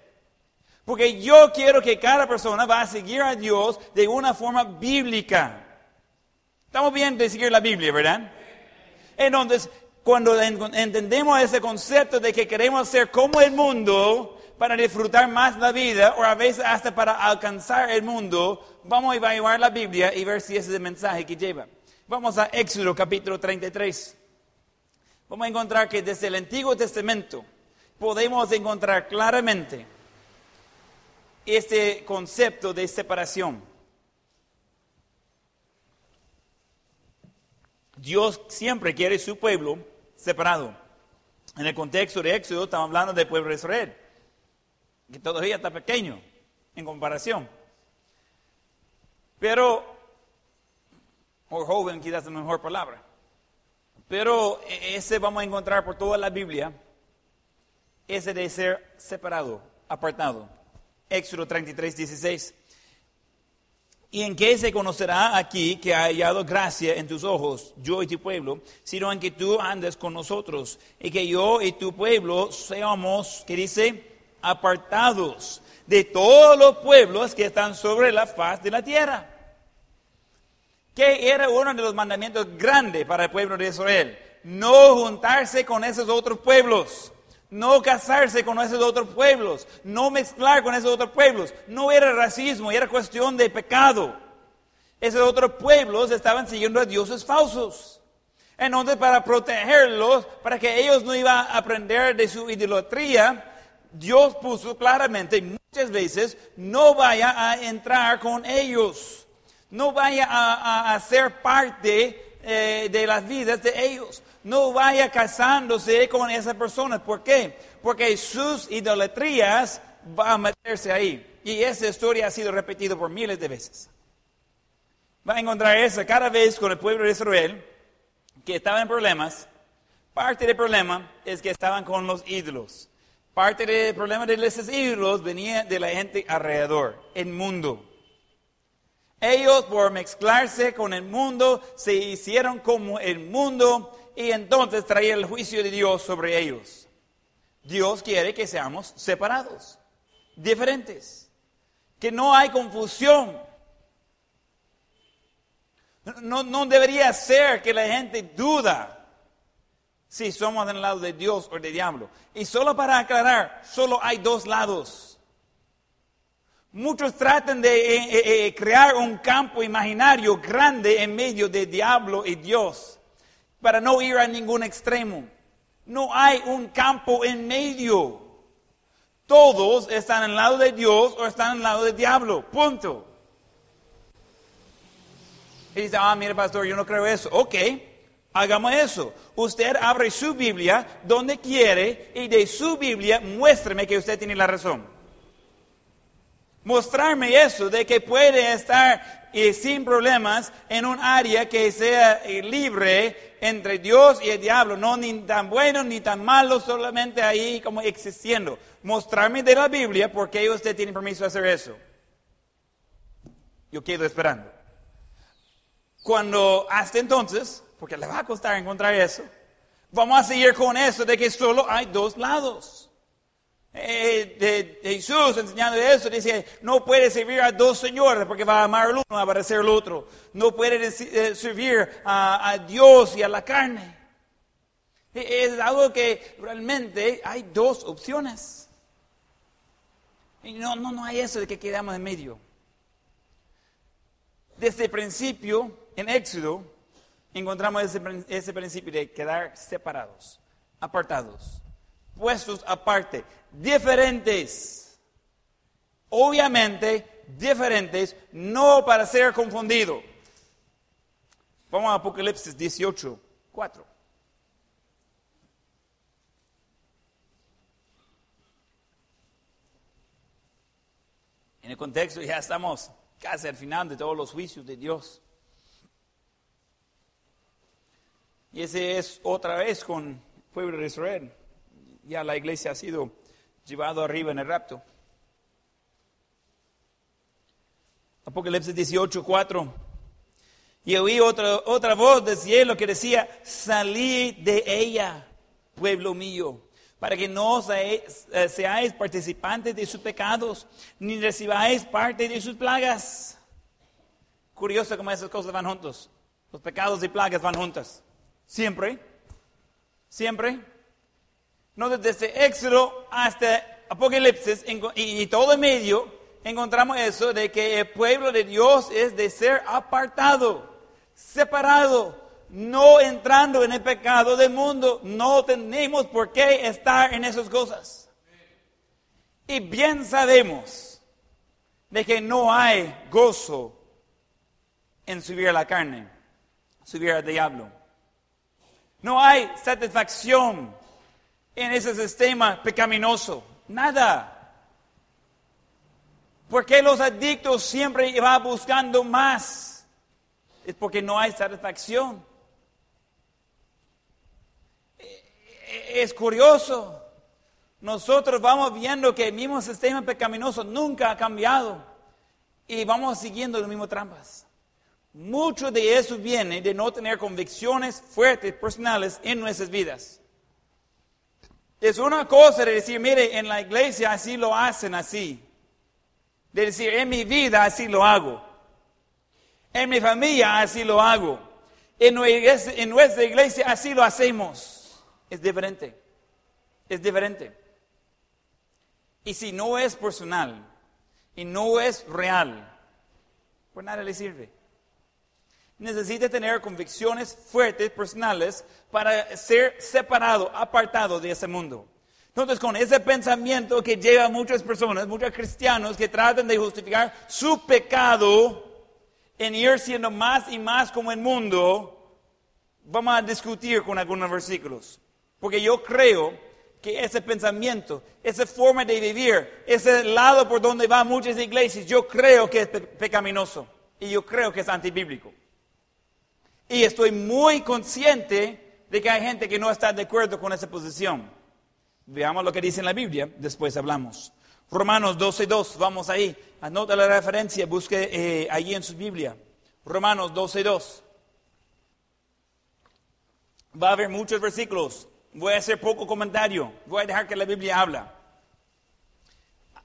B: Porque yo quiero que cada persona va a seguir a Dios de una forma bíblica. Estamos bien de seguir la Biblia, ¿verdad? Entonces, cuando entendemos ese concepto de que queremos ser como el mundo para disfrutar más la vida, o a veces hasta para alcanzar el mundo, vamos a evaluar la Biblia y ver si ese es el mensaje que lleva. Vamos a Éxodo capítulo 33. Vamos a encontrar que desde el Antiguo Testamento podemos encontrar claramente este concepto de separación. Dios siempre quiere su pueblo separado. En el contexto de Éxodo estamos hablando del pueblo de Israel, que todavía está pequeño en comparación. Pero, o joven quizás es la mejor palabra. Pero e-, ese vamos a encontrar por toda la Biblia, ese de ser separado, apartado. Éxodo 33, 16. ¿Y en qué se conocerá aquí que ha hallado gracia en tus ojos, yo y tu pueblo, sino en que tú andes con nosotros y que yo y tu pueblo seamos, que dice, apartados de todos los pueblos que están sobre la faz de la tierra. Que era uno de los mandamientos grandes para el pueblo de Israel. No juntarse con esos otros pueblos. No casarse con esos otros pueblos. No mezclar con esos otros pueblos. No era racismo, era cuestión de pecado. Esos otros pueblos estaban siguiendo a dioses falsos. Entonces, para protegerlos, para que ellos no iban a aprender de su idolatría, Dios puso claramente muchas veces, no vaya a entrar con ellos, no vaya a, ser parte eh, de las vidas de ellos, no vaya casándose con esas personas. ¿Por qué? Porque sus idolatrías van a meterse ahí. Y esa historia ha sido repetida por miles de veces. Va a encontrar eso cada vez con el pueblo de Israel que estaba en problemas. Parte del problema es que estaban con los ídolos. Parte del problema de esos ídolos venía de la gente alrededor, el mundo. Ellos por mezclarse con el mundo se hicieron como el mundo y entonces traía el juicio de Dios sobre ellos. Dios quiere que seamos separados, diferentes, que no hay confusión, no, debería ser que la gente duda si somos del lado de Dios o del diablo. Y solo para aclarar, solo hay dos lados. Muchos tratan de eh, eh, eh, crear un campo imaginario grande en medio de diablo y Dios para no ir a ningún extremo. No hay un campo en medio. Todos están al lado de Dios o están al lado del diablo. Punto. Y dice, ah, mire pastor, yo no creo eso. Ok, hagamos eso. Usted abre su Biblia donde quiere y de su Biblia muéstreme que usted tiene la razón. Mostrarme eso de que puede estar eh, sin problemas en un área que sea eh, libre entre Dios y el diablo, no ni tan bueno ni tan malo, solamente ahí como existiendo. Mostrarme de la Biblia por qué usted tiene permiso de hacer eso. Yo quedo esperando. Cuando hasta entonces, porque le va a costar encontrar eso, vamos a seguir con eso de que solo hay dos lados. Eh, de, Jesús enseñando eso, dice, no puede servir a dos señores porque va a amar al uno, va a aborrecer al otro. No puede eh, servir a, Dios y a la carne. E, es algo que realmente hay dos opciones. Y no, no, no hay eso de que quedamos en medio. Desde el principio, en Éxodo encontramos ese, principio de quedar separados, apartados, puestos aparte, diferentes. Obviamente, diferentes, no para ser confundido. Vamos a Apocalipsis 18, 4. En el contexto ya estamos casi al final de todos los juicios de Dios. Y ese es otra vez con el pueblo de Israel. Ya la iglesia ha sido llevado arriba en el rapto. Apocalipsis 18, 4. Y oí otra, otra voz del cielo que decía, salid de ella, pueblo mío, para que no seáis, eh, seáis participantes de sus pecados, ni recibáis parte de sus plagas. Curioso cómo esas cosas van juntos. Los pecados y plagas van juntas. Siempre. Siempre. No desde Éxodo hasta Apocalipsis y, todo en medio encontramos eso de que el pueblo de Dios es de ser apartado, separado, no entrando en el pecado del mundo. No tenemos por qué estar en esas cosas. Y bien sabemos de que no hay gozo en subir a la carne, subir al diablo. No hay satisfacción en ese sistema pecaminoso. Nada. Porque los adictos siempre van buscando más? Es porque no hay satisfacción. Es curioso. Nosotros vamos viendo que el mismo sistema pecaminoso nunca ha cambiado y vamos siguiendo las mismas trampas. Mucho de eso viene de no tener convicciones fuertes personales en nuestras vidas. Es una cosa de decir, mire, en la iglesia así lo hacen así. De decir, en mi vida así lo hago. En mi familia así lo hago. En nuestra iglesia, así lo hacemos. Es diferente. Es diferente. Y si no es personal y no es real, pues nada le sirve. Necesita tener convicciones fuertes, personales, para ser separado, apartado de ese mundo. Entonces, con ese pensamiento que lleva a muchas personas, muchos cristianos que tratan de justificar su pecado en ir siendo más y más como el mundo, vamos a discutir con algunos versículos. Porque yo creo que ese pensamiento, esa forma de vivir, ese lado por donde van muchas iglesias, yo creo que es pecaminoso y yo creo que es antibíblico. Y estoy muy consciente de que hay gente que no está de acuerdo con esa posición. Veamos lo que dice en la Biblia, después hablamos. Romanos 12.2, vamos ahí. Anota la referencia, busque eh, allí en su Biblia. Romanos 12.2. Va a haber muchos versículos. Voy a hacer poco comentario. Voy a dejar que la Biblia habla.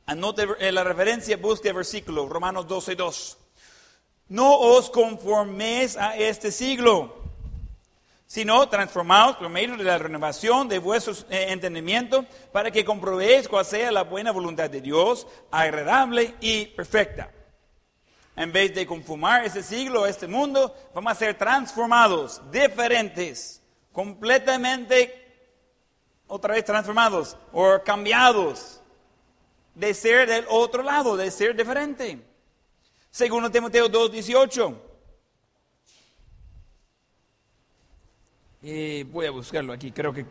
B: Anote eh, la referencia, busque el versículo. Romanos 12.2. No os conforméis a este siglo sino transformados por medio de la renovación de vuestro eh, entendimiento para que comprobéis cuál sea la buena voluntad de Dios, agradable y perfecta. En vez de conformar ese siglo, este mundo, vamos a ser transformados, diferentes, completamente, otra vez transformados o cambiados, de ser del otro lado, de ser diferente. Segundo Timoteo 2.18. Y voy a buscarlo aquí, creo que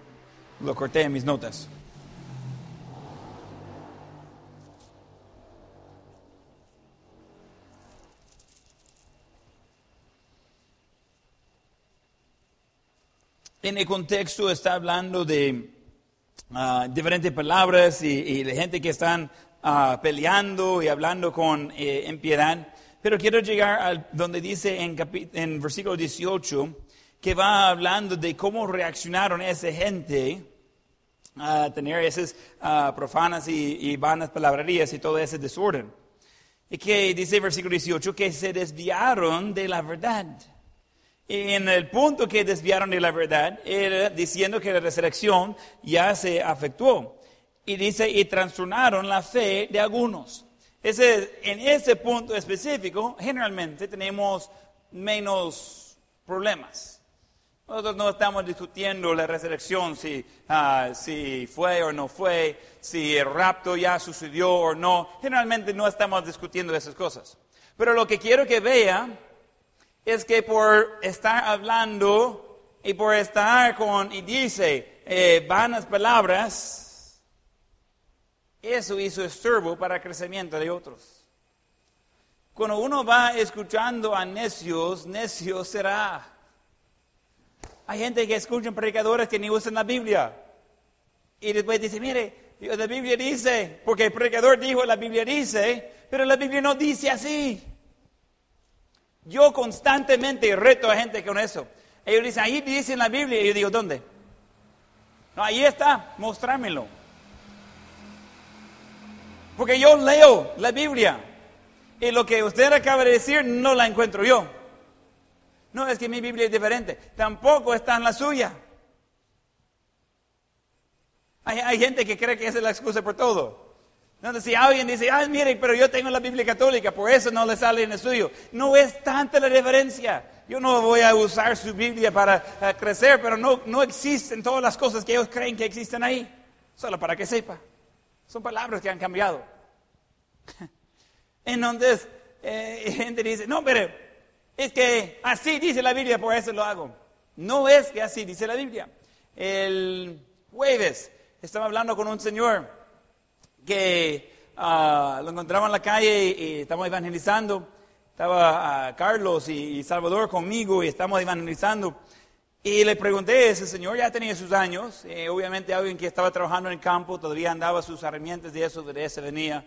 B: lo corté en mis notas. En el contexto está hablando de ah, diferentes palabras y, de gente que están ah, peleando y hablando con eh, impiedad. Pero quiero llegar a donde dice en, en versículo 18, que va hablando de cómo reaccionaron esa gente a tener esas profanas y, vanas palabrerías y todo ese desorden. Y que dice el versículo 18 que se desviaron de la verdad. Y en el punto que desviaron de la verdad era diciendo que la resurrección ya se afectuó. Y dice, y trastornaron la fe de algunos. Ese, en ese punto específico, generalmente tenemos menos problemas. Nosotros no estamos discutiendo la resurrección, si, ah, si fue o no fue, si el rapto ya sucedió o no. Generalmente no estamos discutiendo esas cosas. Pero lo que quiero que vea es que por estar hablando y por estar con, y dice, eh, vanas palabras, eso hizo estorbo para el crecimiento de otros. Cuando uno va escuchando a necios, necio será. Hay gente que escucha predicadores que ni usan la Biblia. Y después dice, mire, la Biblia dice, porque el predicador dijo, la Biblia dice, pero la Biblia no dice así. Yo constantemente reto a gente con eso. Ellos dicen, ahí dice en la Biblia. Y yo digo, ¿dónde? No, ahí está, mostrármelo. Porque yo leo la Biblia. Y lo que usted acaba de decir no la encuentro yo. No, es que mi Biblia es diferente. Tampoco está en la suya. Hay, gente que cree que esa es la excusa por todo. Entonces, si alguien dice, ay, mire, pero yo tengo la Biblia católica, por eso no le sale en el suyo. No es tanta la diferencia. Yo no voy a usar su Biblia para eh, crecer, pero no, no existen todas las cosas que ellos creen que existen ahí. Solo para que sepa. Son palabras que han cambiado. Entonces, eh, gente dice, no, pero es que así dice la Biblia, por eso lo hago. No es que así dice la Biblia. El jueves estaba hablando con un señor que ah, lo encontraba en la calle y, estamos evangelizando. Estaba ah, Carlos y, Salvador conmigo y estamos evangelizando. Y le pregunté, ese señor ya tenía sus años, eh, obviamente alguien que estaba trabajando en el campo, todavía andaba sus herramientas de eso, de ese venía.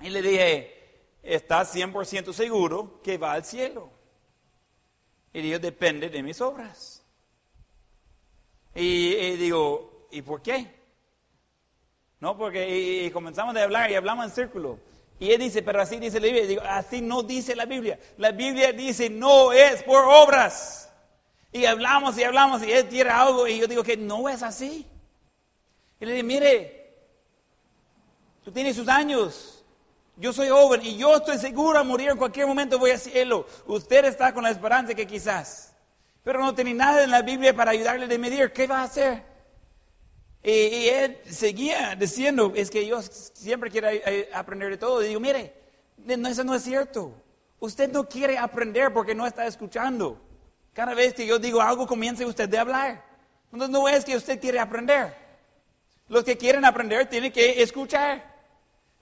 B: Y le dije, está 100% seguro que va al cielo. Y Dios depende de mis obras. Y, digo, ¿y por qué? No, porque y, y comenzamos a hablar y hablamos en círculo. Y él dice, pero así dice la Biblia. Digo, así no dice la Biblia. La Biblia dice, no es por obras. Y hablamos y hablamos y él tira algo y yo digo que no es así. Y le digo, mire, tú tienes sus años. Yo soy joven y yo estoy seguro a morir en cualquier momento voy a cielo. Usted está con la esperanza que quizás. Pero no tiene nada en la Biblia para ayudarle a medir. ¿Qué va a hacer? Y, y él seguía diciendo, es que yo siempre quiero eh, aprender de todo. Y digo, mire, no, eso no es cierto. Usted no quiere aprender porque no está escuchando. Cada vez que yo digo algo, comience usted a hablar. Entonces no es que usted quiere aprender. Los que quieren aprender tienen que escuchar.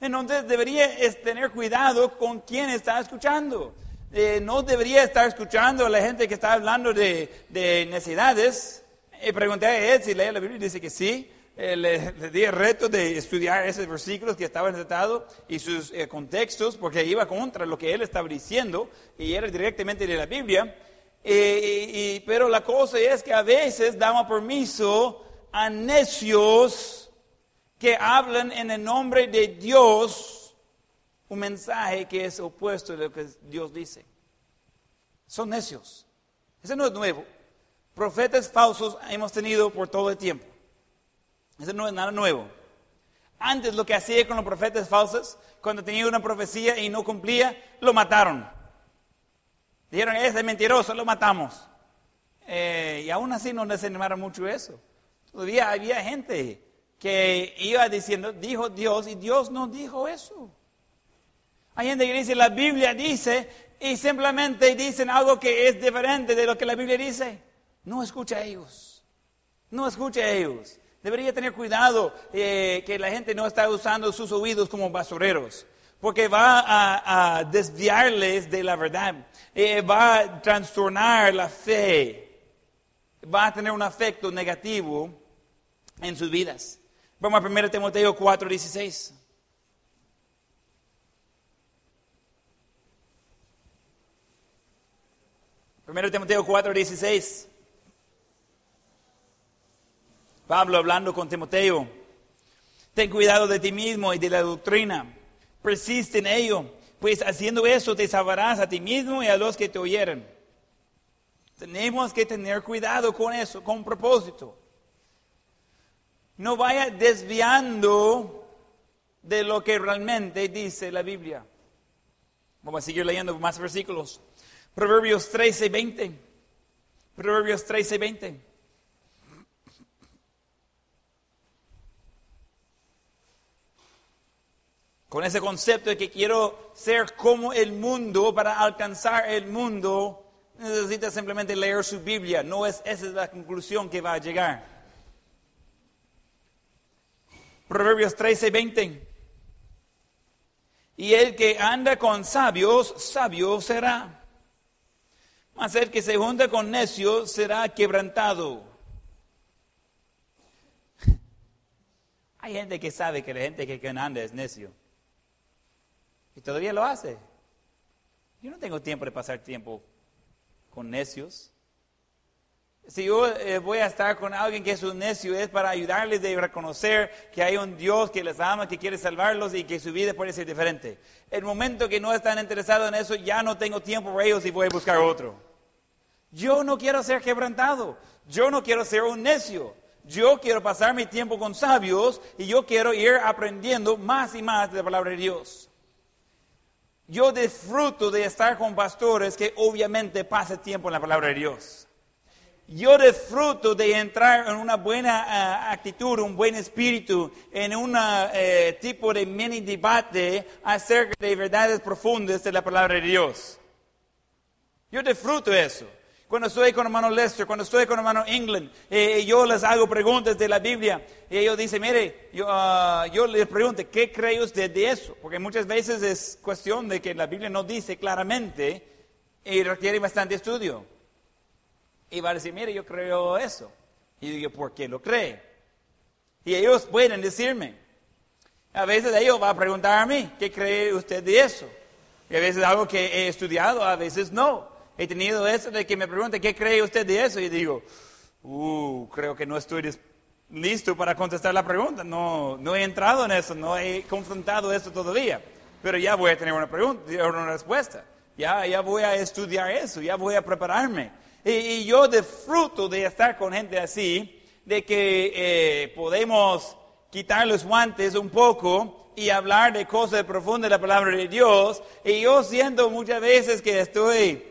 B: Entonces debería tener cuidado con quién está escuchando. Eh, no debería estar escuchando a la gente que está hablando de, de necesidades. Y pregunté a él si lee la Biblia y dice que sí. Eh, le, le di el reto de estudiar esos versículos que estaban tratados y sus eh, contextos, porque iba contra lo que él estaba diciendo y era directamente de la Biblia. Y- pero la cosa es que a veces damos permiso a necios que hablan en el nombre de Dios un mensaje que es opuesto a lo que Dios dice. Son necios. Eso no es nuevo. Profetas falsos hemos tenido por todo el tiempo. Eso no es nada nuevo. Antes lo que hacía con los profetas falsos, cuando tenía una profecía y no cumplía, lo mataron. Dijeron, ese es mentiroso, lo matamos. Eh, y aún así no les animaron mucho eso. Todavía había gente que iba diciendo, dijo Dios, y Dios no dijo eso. Hay gente que dice, la Biblia dice, y simplemente dicen algo que es diferente de lo que la Biblia dice. No escucha a ellos. No escucha a ellos. Debería tener cuidado eh, que la gente no está usando sus oídos como basureros, porque va a, desviarles de la verdad, Eh, va a trastornar la fe, va a tener un efecto negativo en sus vidas. Vamos a 1 Timoteo 4, 16. Primero Timoteo 4, 16. Pablo hablando con Timoteo. Ten cuidado de ti mismo y de la doctrina. Persiste en ello, pues haciendo eso te salvarás a ti mismo y a los que te oyeren. Tenemos que tener cuidado con eso, con propósito. No vaya desviando de lo que realmente dice la Biblia. Vamos a seguir leyendo más versículos. Proverbios 13, 20. Proverbios 13, 20. Con ese concepto de que quiero ser como el mundo, para alcanzar el mundo, necesita simplemente leer su Biblia. No es esa es la conclusión que va a llegar. Proverbios 13, 20. Y el que anda con sabios, sabio será. Mas el que se junta con necios será quebrantado. Hay gente que sabe que la gente que anda es necio. Y todavía lo hace. Yo no tengo tiempo de pasar tiempo con necios. Si yo eh, voy a estar con alguien que es un necio, es para ayudarles a reconocer que hay un Dios que les ama, que quiere salvarlos y que su vida puede ser diferente. El momento que no están interesados en eso, ya no tengo tiempo para ellos y voy a buscar otro. Yo no quiero ser quebrantado. Yo no quiero ser un necio. Yo quiero pasar mi tiempo con sabios y yo quiero ir aprendiendo más y más de la palabra de Dios. Yo disfruto de estar con pastores que obviamente pasan tiempo en la palabra de Dios. Yo disfruto de entrar en una buena ah, actitud, un buen espíritu, en un tipo de mini debate acerca de verdades profundas de la palabra de Dios. Yo disfruto eso. Cuando estoy con hermano Lester, cuando estoy con hermano England, eh, yo les hago preguntas de la Biblia y ellos dicen, mire, yo, ah, yo les pregunto, ¿qué cree usted de eso? Porque muchas veces es cuestión de que la Biblia no dice claramente y requiere bastante estudio. Y va a decir, mire, yo creo eso. Y digo, ¿por qué lo cree? Y ellos pueden decirme. A veces ellos van a preguntar a mí, ¿qué cree usted de eso? Y a veces algo que he estudiado, a veces no. He tenido eso de que me pregunten, ¿qué cree usted de eso? Y digo, uh, creo que no estoy listo para contestar la pregunta. No, no he entrado en eso, no he confrontado eso todavía. Pero ya voy a tener una pregunta, una respuesta. Ya, ya voy a estudiar eso, ya voy a prepararme. Y, y yo disfruto de estar con gente así, de que eh, podemos quitar los guantes un poco y hablar de cosas profundas de la palabra de Dios. Y yo siento muchas veces que estoy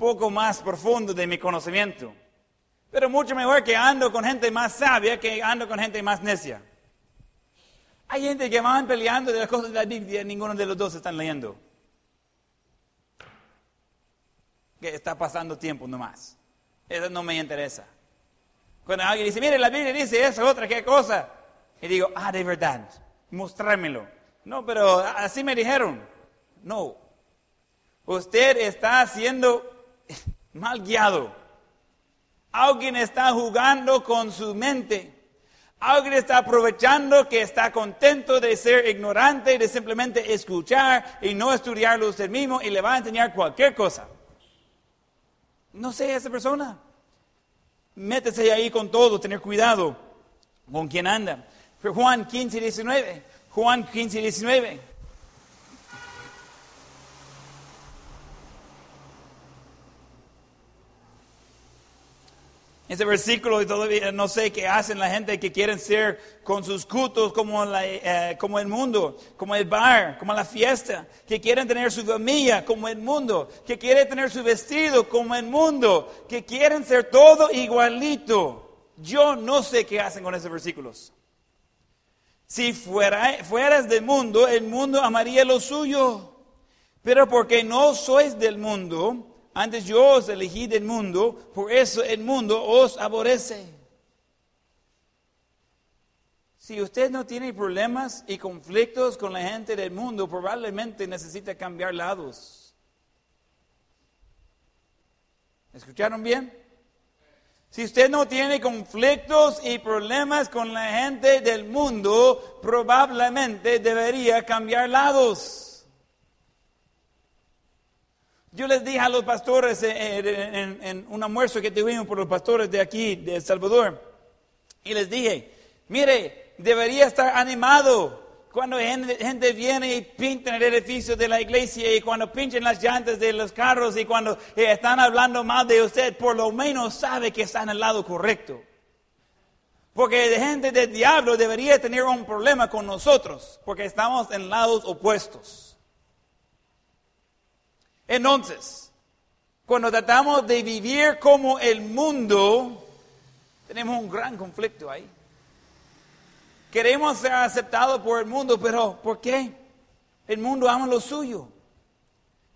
B: poco más profundo de mi conocimiento. Pero mucho mejor que ando con gente más sabia que ando con gente más necia. Hay gente que van peleando de las cosas de la Biblia y ninguno de los dos están leyendo. Que está pasando tiempo nomás. Eso no me interesa. Cuando alguien dice, mire, la Biblia dice eso, otra, ¿qué cosa? Y digo, ah, de verdad, mostrármelo. No, pero así me dijeron. No. Usted está siendo mal guiado. Alguien está jugando con su mente. Alguien está aprovechando que está contento de ser ignorante, de simplemente escuchar y no estudiarlo usted mismo y le va a enseñar cualquier cosa. No sé esa persona. Métese ahí con todo, tener cuidado con quien anda. Juan 15, 19. Juan 15, 19. Ese versículo y todavía no sé qué hacen la gente que quieren ser con sus cultos como, eh, como el mundo, como el bar, como la fiesta, que quieren tener su familia como el mundo, que quieren tener su vestido como el mundo, que quieren ser todo igualito. Yo no sé qué hacen con esos versículos. Si fuera, fueras del mundo, el mundo amaría lo suyo. Pero porque no sois del mundo, antes yo os elegí del mundo, por eso el mundo os aborrece. Si usted no tiene problemas y conflictos con la gente del mundo, probablemente necesita cambiar lados. ¿Escucharon bien? Si usted no tiene conflictos y problemas con la gente del mundo, probablemente debería cambiar lados. Yo les dije a los pastores eh, eh, en, un almuerzo que tuvimos por los pastores de aquí, de El Salvador, y les dije, mire, debería estar animado cuando gente, viene y pinta el edificio de la iglesia y cuando pinchen las llantas de los carros y cuando eh, están hablando mal de usted, por lo menos sabe que está en el lado correcto. Porque de gente del diablo debería tener un problema con nosotros, porque estamos en lados opuestos. Entonces, cuando tratamos de vivir como el mundo, tenemos un gran conflicto ahí. Queremos ser aceptados por el mundo, pero ¿por qué? El mundo ama lo suyo.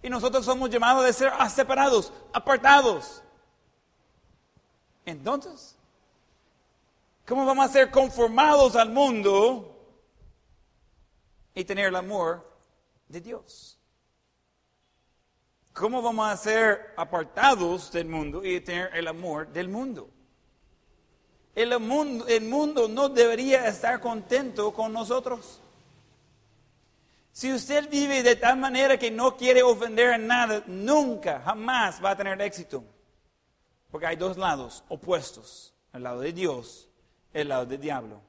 B: Y nosotros somos llamados de ser separados, apartados. Entonces, ¿cómo vamos a ser conformados al mundo y tener el amor de Dios? ¿Cómo vamos a ser apartados del mundo y tener el amor del mundo? El mundo, el mundo no debería estar contento con nosotros. Si usted vive de tal manera que no quiere ofender a nada, nunca, jamás va a tener éxito. Porque hay dos lados opuestos, el lado de Dios, el lado del diablo.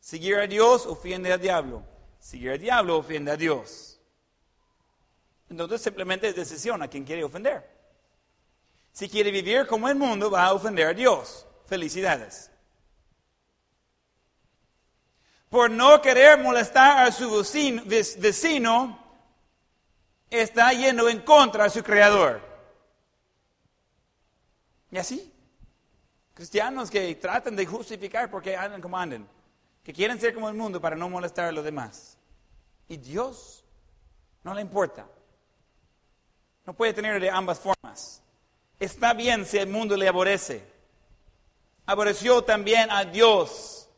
B: Seguir a Dios ofende al diablo. Seguir al diablo ofende a Dios. Entonces simplemente es decisión a quien quiere ofender. Si quiere vivir como el mundo, va a ofender a Dios. Felicidades. Por no querer molestar a su vecino, está yendo en contra de su creador. Y así, cristianos que tratan de justificar porque andan como andan, que quieren ser como el mundo para no molestar a los demás. Y Dios no le importa. No puede tener de ambas formas. Está bien si el mundo le aborrece. Aborreció también a Dios.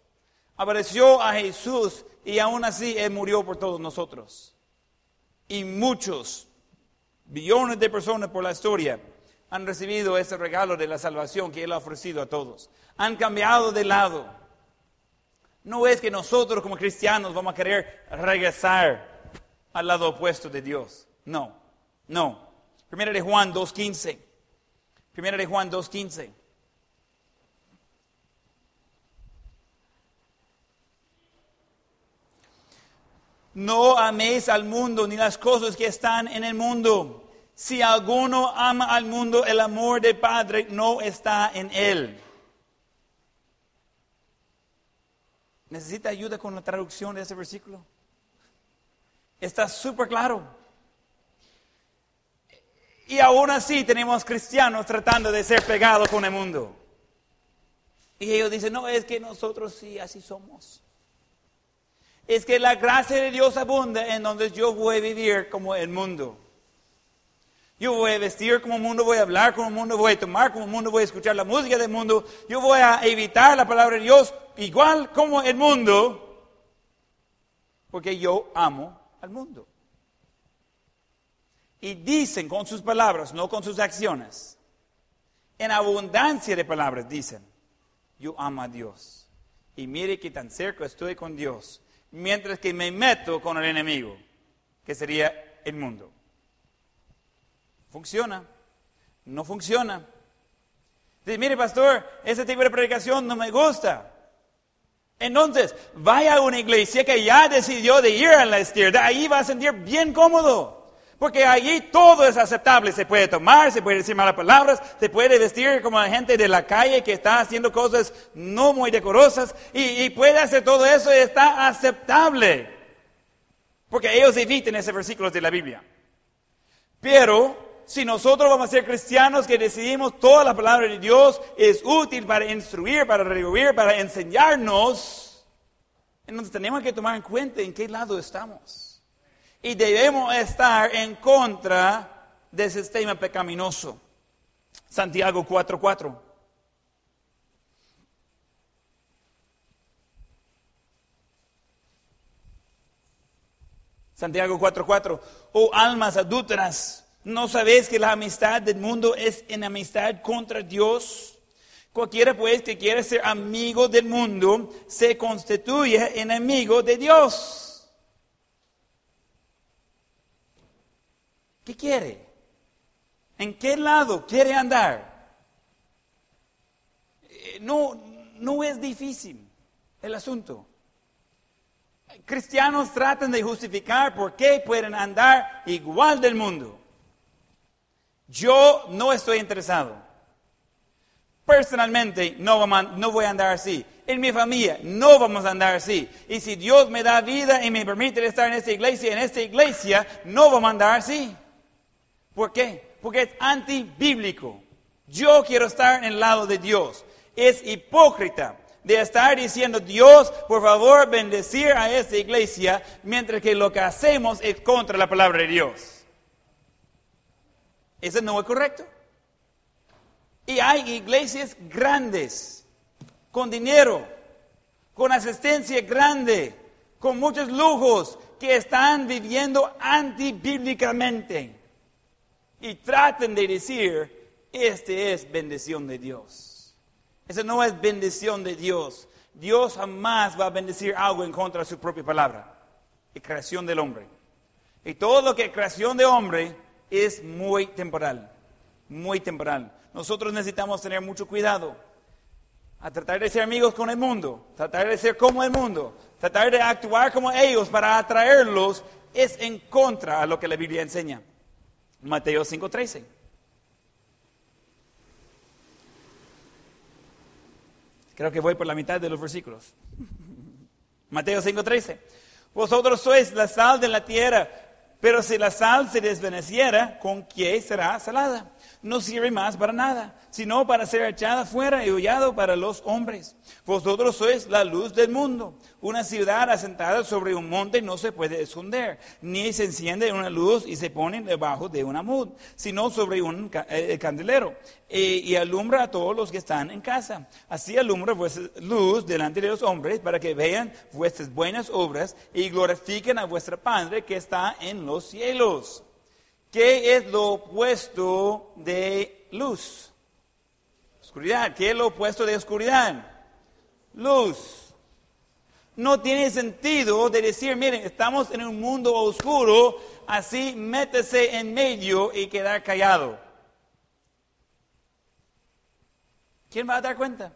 B: Aborreció a Jesús y aún así Él murió por todos nosotros. Y muchos, billones de personas por la historia, han recibido ese regalo de la salvación que Él ha ofrecido a todos. Han cambiado de lado. No es que nosotros como cristianos vamos a querer regresar al lado opuesto de Dios. No, no. Primera de Juan 2.15. Primera de Juan 2.15. No améis al mundo ni las cosas que están en el mundo. Si alguno ama al mundo, el amor del Padre no está en él. ¿Necesita ayuda con la traducción de ese versículo? Está súper claro. Y aún así tenemos cristianos tratando de ser pegados con el mundo. Y ellos dicen, no, es que nosotros sí, así somos. Es que la gracia de Dios abunda en donde yo voy a vivir como el mundo. Yo voy a vestir como el mundo, voy a hablar como el mundo, voy a tomar como el mundo, voy a escuchar la música del mundo. Yo voy a evitar la palabra de Dios igual como el mundo, porque yo amo al mundo. Y dicen con sus palabras, no con sus acciones. En abundancia de palabras dicen, yo amo a Dios. Y mire que tan cerca estoy con Dios, mientras que me meto con el enemigo, que sería el mundo. Funciona, no funciona. Dice, mire pastor, ese tipo de predicación no me gusta. Entonces, vaya a una iglesia que ya decidió de ir a la izquierda, ahí va a sentir bien cómodo. Porque allí todo es aceptable. Se puede tomar, se puede decir malas palabras, se puede vestir como la gente de la calle que está haciendo cosas no muy decorosas y, puede hacer todo eso y está aceptable. Porque ellos eviten esos versículos de la Biblia. Pero si nosotros vamos a ser cristianos que decidimos toda la palabra de Dios es útil para instruir, para revivir, para enseñarnos, entonces tenemos que tomar en cuenta en qué lado estamos y debemos estar en contra del sistema pecaminoso. Santiago 4:4. Santiago 4:4. Oh almas adúlteras, ¿no sabéis que la amistad del mundo es enemistad contra Dios? Cualquiera pues que quiera ser amigo del mundo se constituye enemigo de Dios. ¿Qué quiere? ¿En qué lado quiere andar? Eh, no, no es difícil el asunto. Cristianos tratan de justificar por qué pueden andar igual del mundo. Yo no estoy interesado. Personalmente no, no voy a andar así. En mi familia no vamos a andar así. Y si Dios me da vida y me permite estar en esta iglesia, en esta iglesia no vamos a andar así. ¿Por qué? Porque es antibíblico. Yo quiero estar en el lado de Dios. Es hipócrita de estar diciendo, Dios, por favor, bendecir a esta iglesia, mientras que lo que hacemos es contra la palabra de Dios. Eso no es correcto. Y hay iglesias grandes, con dinero, con asistencia grande, con muchos lujos, que están viviendo antibíblicamente y traten de decir, este es bendición de Dios. Esa no es bendición de Dios. Dios jamás va a bendecir algo en contra de su propia palabra y creación del hombre. Y todo lo que es creación de hombre es muy temporal, muy temporal. Nosotros necesitamos tener mucho cuidado a tratar de ser amigos con el mundo, tratar de ser como el mundo, tratar de actuar como ellos para atraerlos, es en contra a lo que la Biblia enseña. Mateo 5:13. Creo que voy por la mitad de los versículos. Mateo 5:13. Vosotros sois la sal de la tierra, pero si la sal se desvaneciera, ¿con qué será salada? No sirve más para nada sino para ser echada fuera y hollado para los hombres. Vosotros sois la luz del mundo. Una ciudad asentada sobre un monte no se puede esconder, ni se enciende una luz y se pone debajo de una mud, sino sobre un eh, candelero, eh, y alumbra a todos los que están en casa. Así alumbra vuestra luz delante de los hombres, para que vean vuestras buenas obras y glorifiquen a vuestro Padre que está en los cielos. ¿Qué es lo opuesto de luz? Oscuridad. ¿Qué es lo opuesto de oscuridad? Luz. No tiene sentido de decir, miren, estamos en un mundo oscuro, así métese en medio y quedar callado. ¿Quién va a dar cuenta?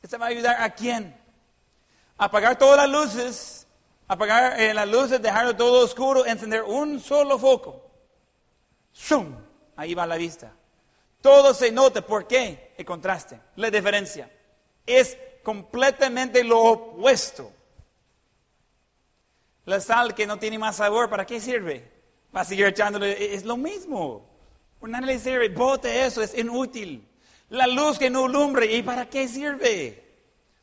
B: ¿Esto va a ayudar a quién? Apagar todas las luces Apagar eh, las luces, dejarlo todo oscuro, encender un solo foco. ¡Zum! Ahí va la vista. Todo se nota. ¿Por qué? El contraste, la diferencia. Es completamente lo opuesto. La sal que no tiene más sabor, ¿para qué sirve? Va a seguir echándole, es lo mismo. Por nada le sirve, bote eso, es inútil. La luz que no alumbre, ¿y para qué sirve?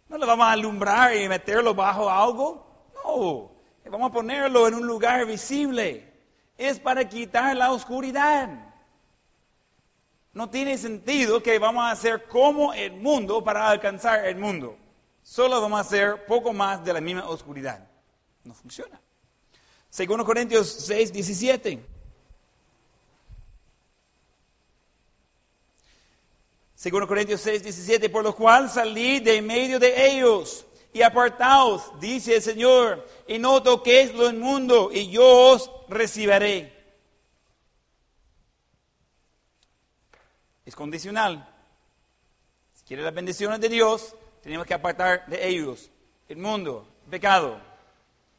B: ¿No lo vamos a alumbrar y meterlo bajo algo? No, vamos a ponerlo en un lugar visible. Es para quitar la oscuridad. No tiene sentido que vamos a hacer como el mundo para alcanzar el mundo. Solo vamos a hacer poco más de la misma oscuridad. No funciona. Segundo Corintios 6, 17. Segundo Corintios 6, 17, por lo cual salí de medio de ellos y apartaos, dice el Señor, y no toquéis lo inmundo, y yo os recibiré. Es condicional. Si quiere las bendiciones de Dios, tenemos que apartar de ellos el mundo, el pecado.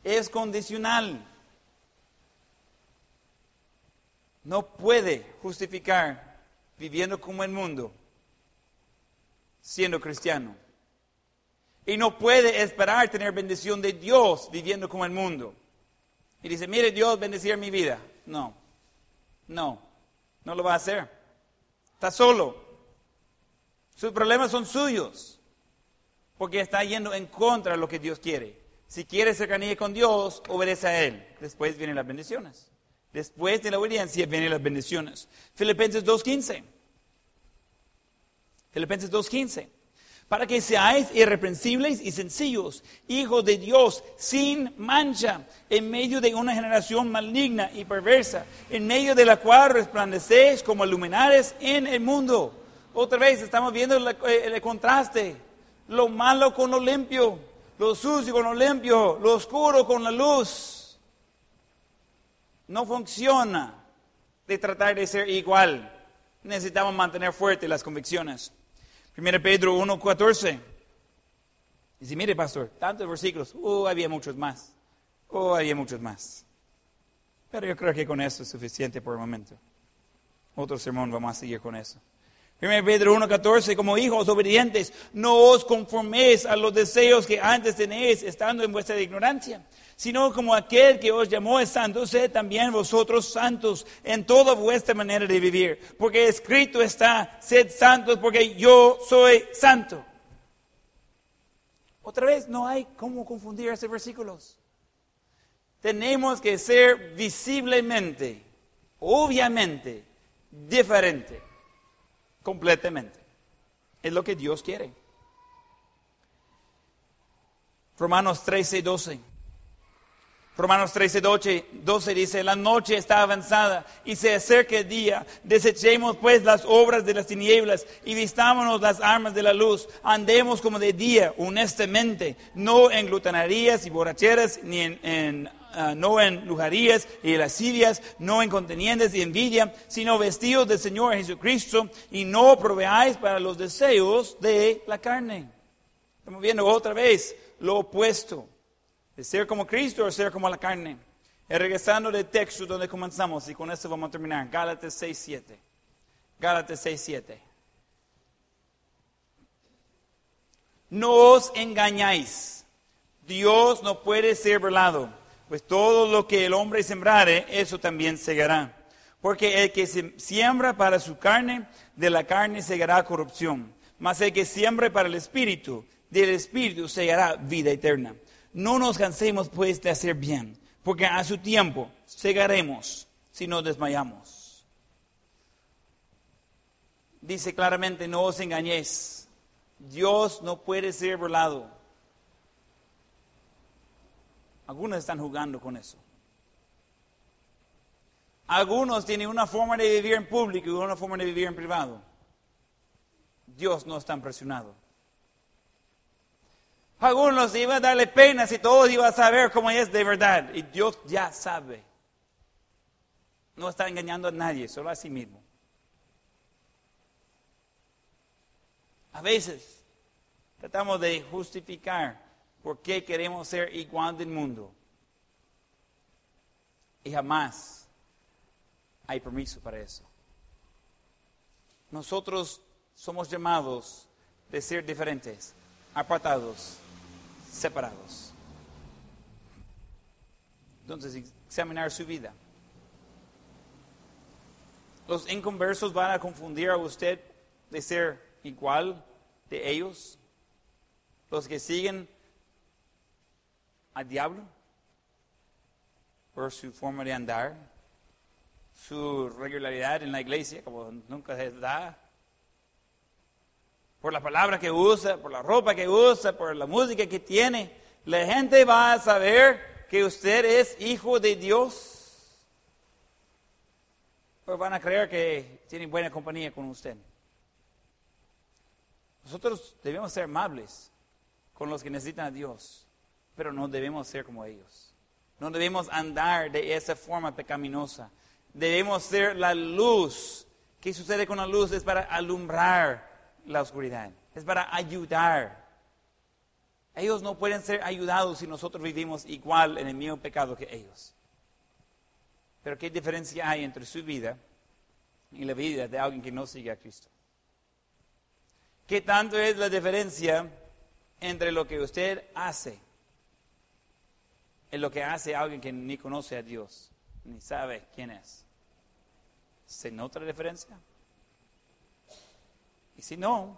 B: Es condicional. No puede justificar viviendo como el mundo siendo cristiano. Y no puede esperar tener bendición de Dios viviendo como el mundo. Y dice, mire Dios bendecir mi vida. No, no, no lo va a hacer. Está solo. Sus problemas son suyos. Porque está yendo en contra de lo que Dios quiere. Si quiere cercanía con Dios, obedece a Él. Después vienen las bendiciones. Después de la obediencia vienen las bendiciones. Filipenses 2.15. Filipenses 2.15. Para que seáis irreprensibles y sencillos, hijos de Dios, sin mancha, en medio de una generación maligna y perversa, en medio de la cual resplandecéis como luminares en el mundo. Otra vez estamos viendo el, el contraste, lo malo con lo limpio, lo sucio con lo limpio, lo oscuro con la luz. No funciona de tratar de ser igual. Necesitamos mantener fuertes las convicciones. 1 Pedro 1.14. Dice, mire pastor, tantos versículos, oh, había muchos más. Oh, había muchos más. Pero yo creo que con eso es suficiente por el momento. Otro sermón, vamos a seguir con eso. 1 Pedro 1.14, como hijos obedientes, no os conforméis a los deseos que antes tenéis estando en vuestra ignorancia, sino como aquel que os llamó es santo, sed también vosotros santos en toda vuestra manera de vivir. Porque escrito está, sed santos porque yo soy santo. Otra vez, no hay cómo confundir esos versículos. Tenemos que ser visiblemente, obviamente, diferente, completamente. Es lo que Dios quiere. Romanos 13, 12. Romanos 13, 12, dice, la noche está avanzada y se acerca el día. Desechemos pues las obras de las tinieblas y vistámonos las armas de la luz. Andemos como de día, honestamente, no en glutanerías y borracheras, ni en, ah, no en lujarías y lascivias, no en contenientes y envidia, sino vestidos del Señor Jesucristo y no proveáis para los deseos de la carne. Estamos viendo otra vez lo opuesto ser como Cristo o ser como la carne. Y regresando del texto donde comenzamos, y con esto vamos a terminar, Gálatas 6, 7. Gálatas 6, 7. No os engañáis. Dios no puede ser burlado, pues todo lo que el hombre sembrare, eso también segará. Porque el que siembra para su carne, de la carne segará corrupción. Mas el que siembra para el espíritu, del espíritu segará vida eterna. No nos cansemos pues de hacer bien, porque a su tiempo segaremos si no desmayamos. Dice claramente, no os engañéis. Dios no puede ser burlado. Algunos están jugando con eso. Algunos tienen una forma de vivir en público y una forma de vivir en privado. Dios no está impresionado. Algunos iba a darle pena si todos iban a saber cómo es de verdad. Y Dios ya sabe. No está engañando a nadie, solo a sí mismo. A veces tratamos de justificar por qué queremos ser igual del mundo Y jamás hay permiso para eso. Nosotros somos llamados de ser diferentes, apartados, separados. Entonces, examinar su vida. Los inconversos van a confundir a usted de ser igual de ellos. Los que siguen al diablo por su forma de andar, su regularidad en la iglesia, como nunca se da, por la palabra que usa, por la ropa que usa, por la música que tiene, la gente va a saber que usted es hijo de Dios. O van a creer que tienen buena compañía con usted. Nosotros debemos ser amables con los que necesitan a Dios, pero no debemos ser como ellos. No debemos andar de esa forma pecaminosa. Debemos ser la luz. ¿Qué sucede con la luz? Es para alumbrar la oscuridad. Es para ayudar. Ellos no pueden ser ayudados si nosotros vivimos igual en el mismo pecado que ellos. Pero ¿qué diferencia hay entre su vida y la vida de alguien que no sigue a Cristo? ¿Qué tanto es la diferencia entre lo que usted hace y lo que hace alguien que ni conoce a Dios, ni sabe quién es? ¿Se nota la diferencia? Y si no,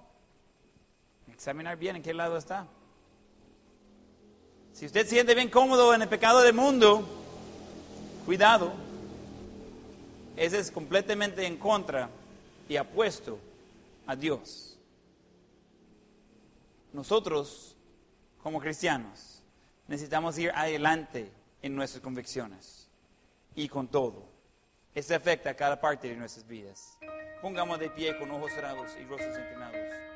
B: examinar bien en qué lado está. Si usted se siente bien cómodo en el pecado del mundo, cuidado. Ese es completamente en contra y apuesto a Dios. Nosotros, como cristianos, necesitamos ir adelante en nuestras convicciones y con todo. Esto afecta a cada parte de nuestras vidas. Pongamos de pie con ojos cerrados y rostros inclinados.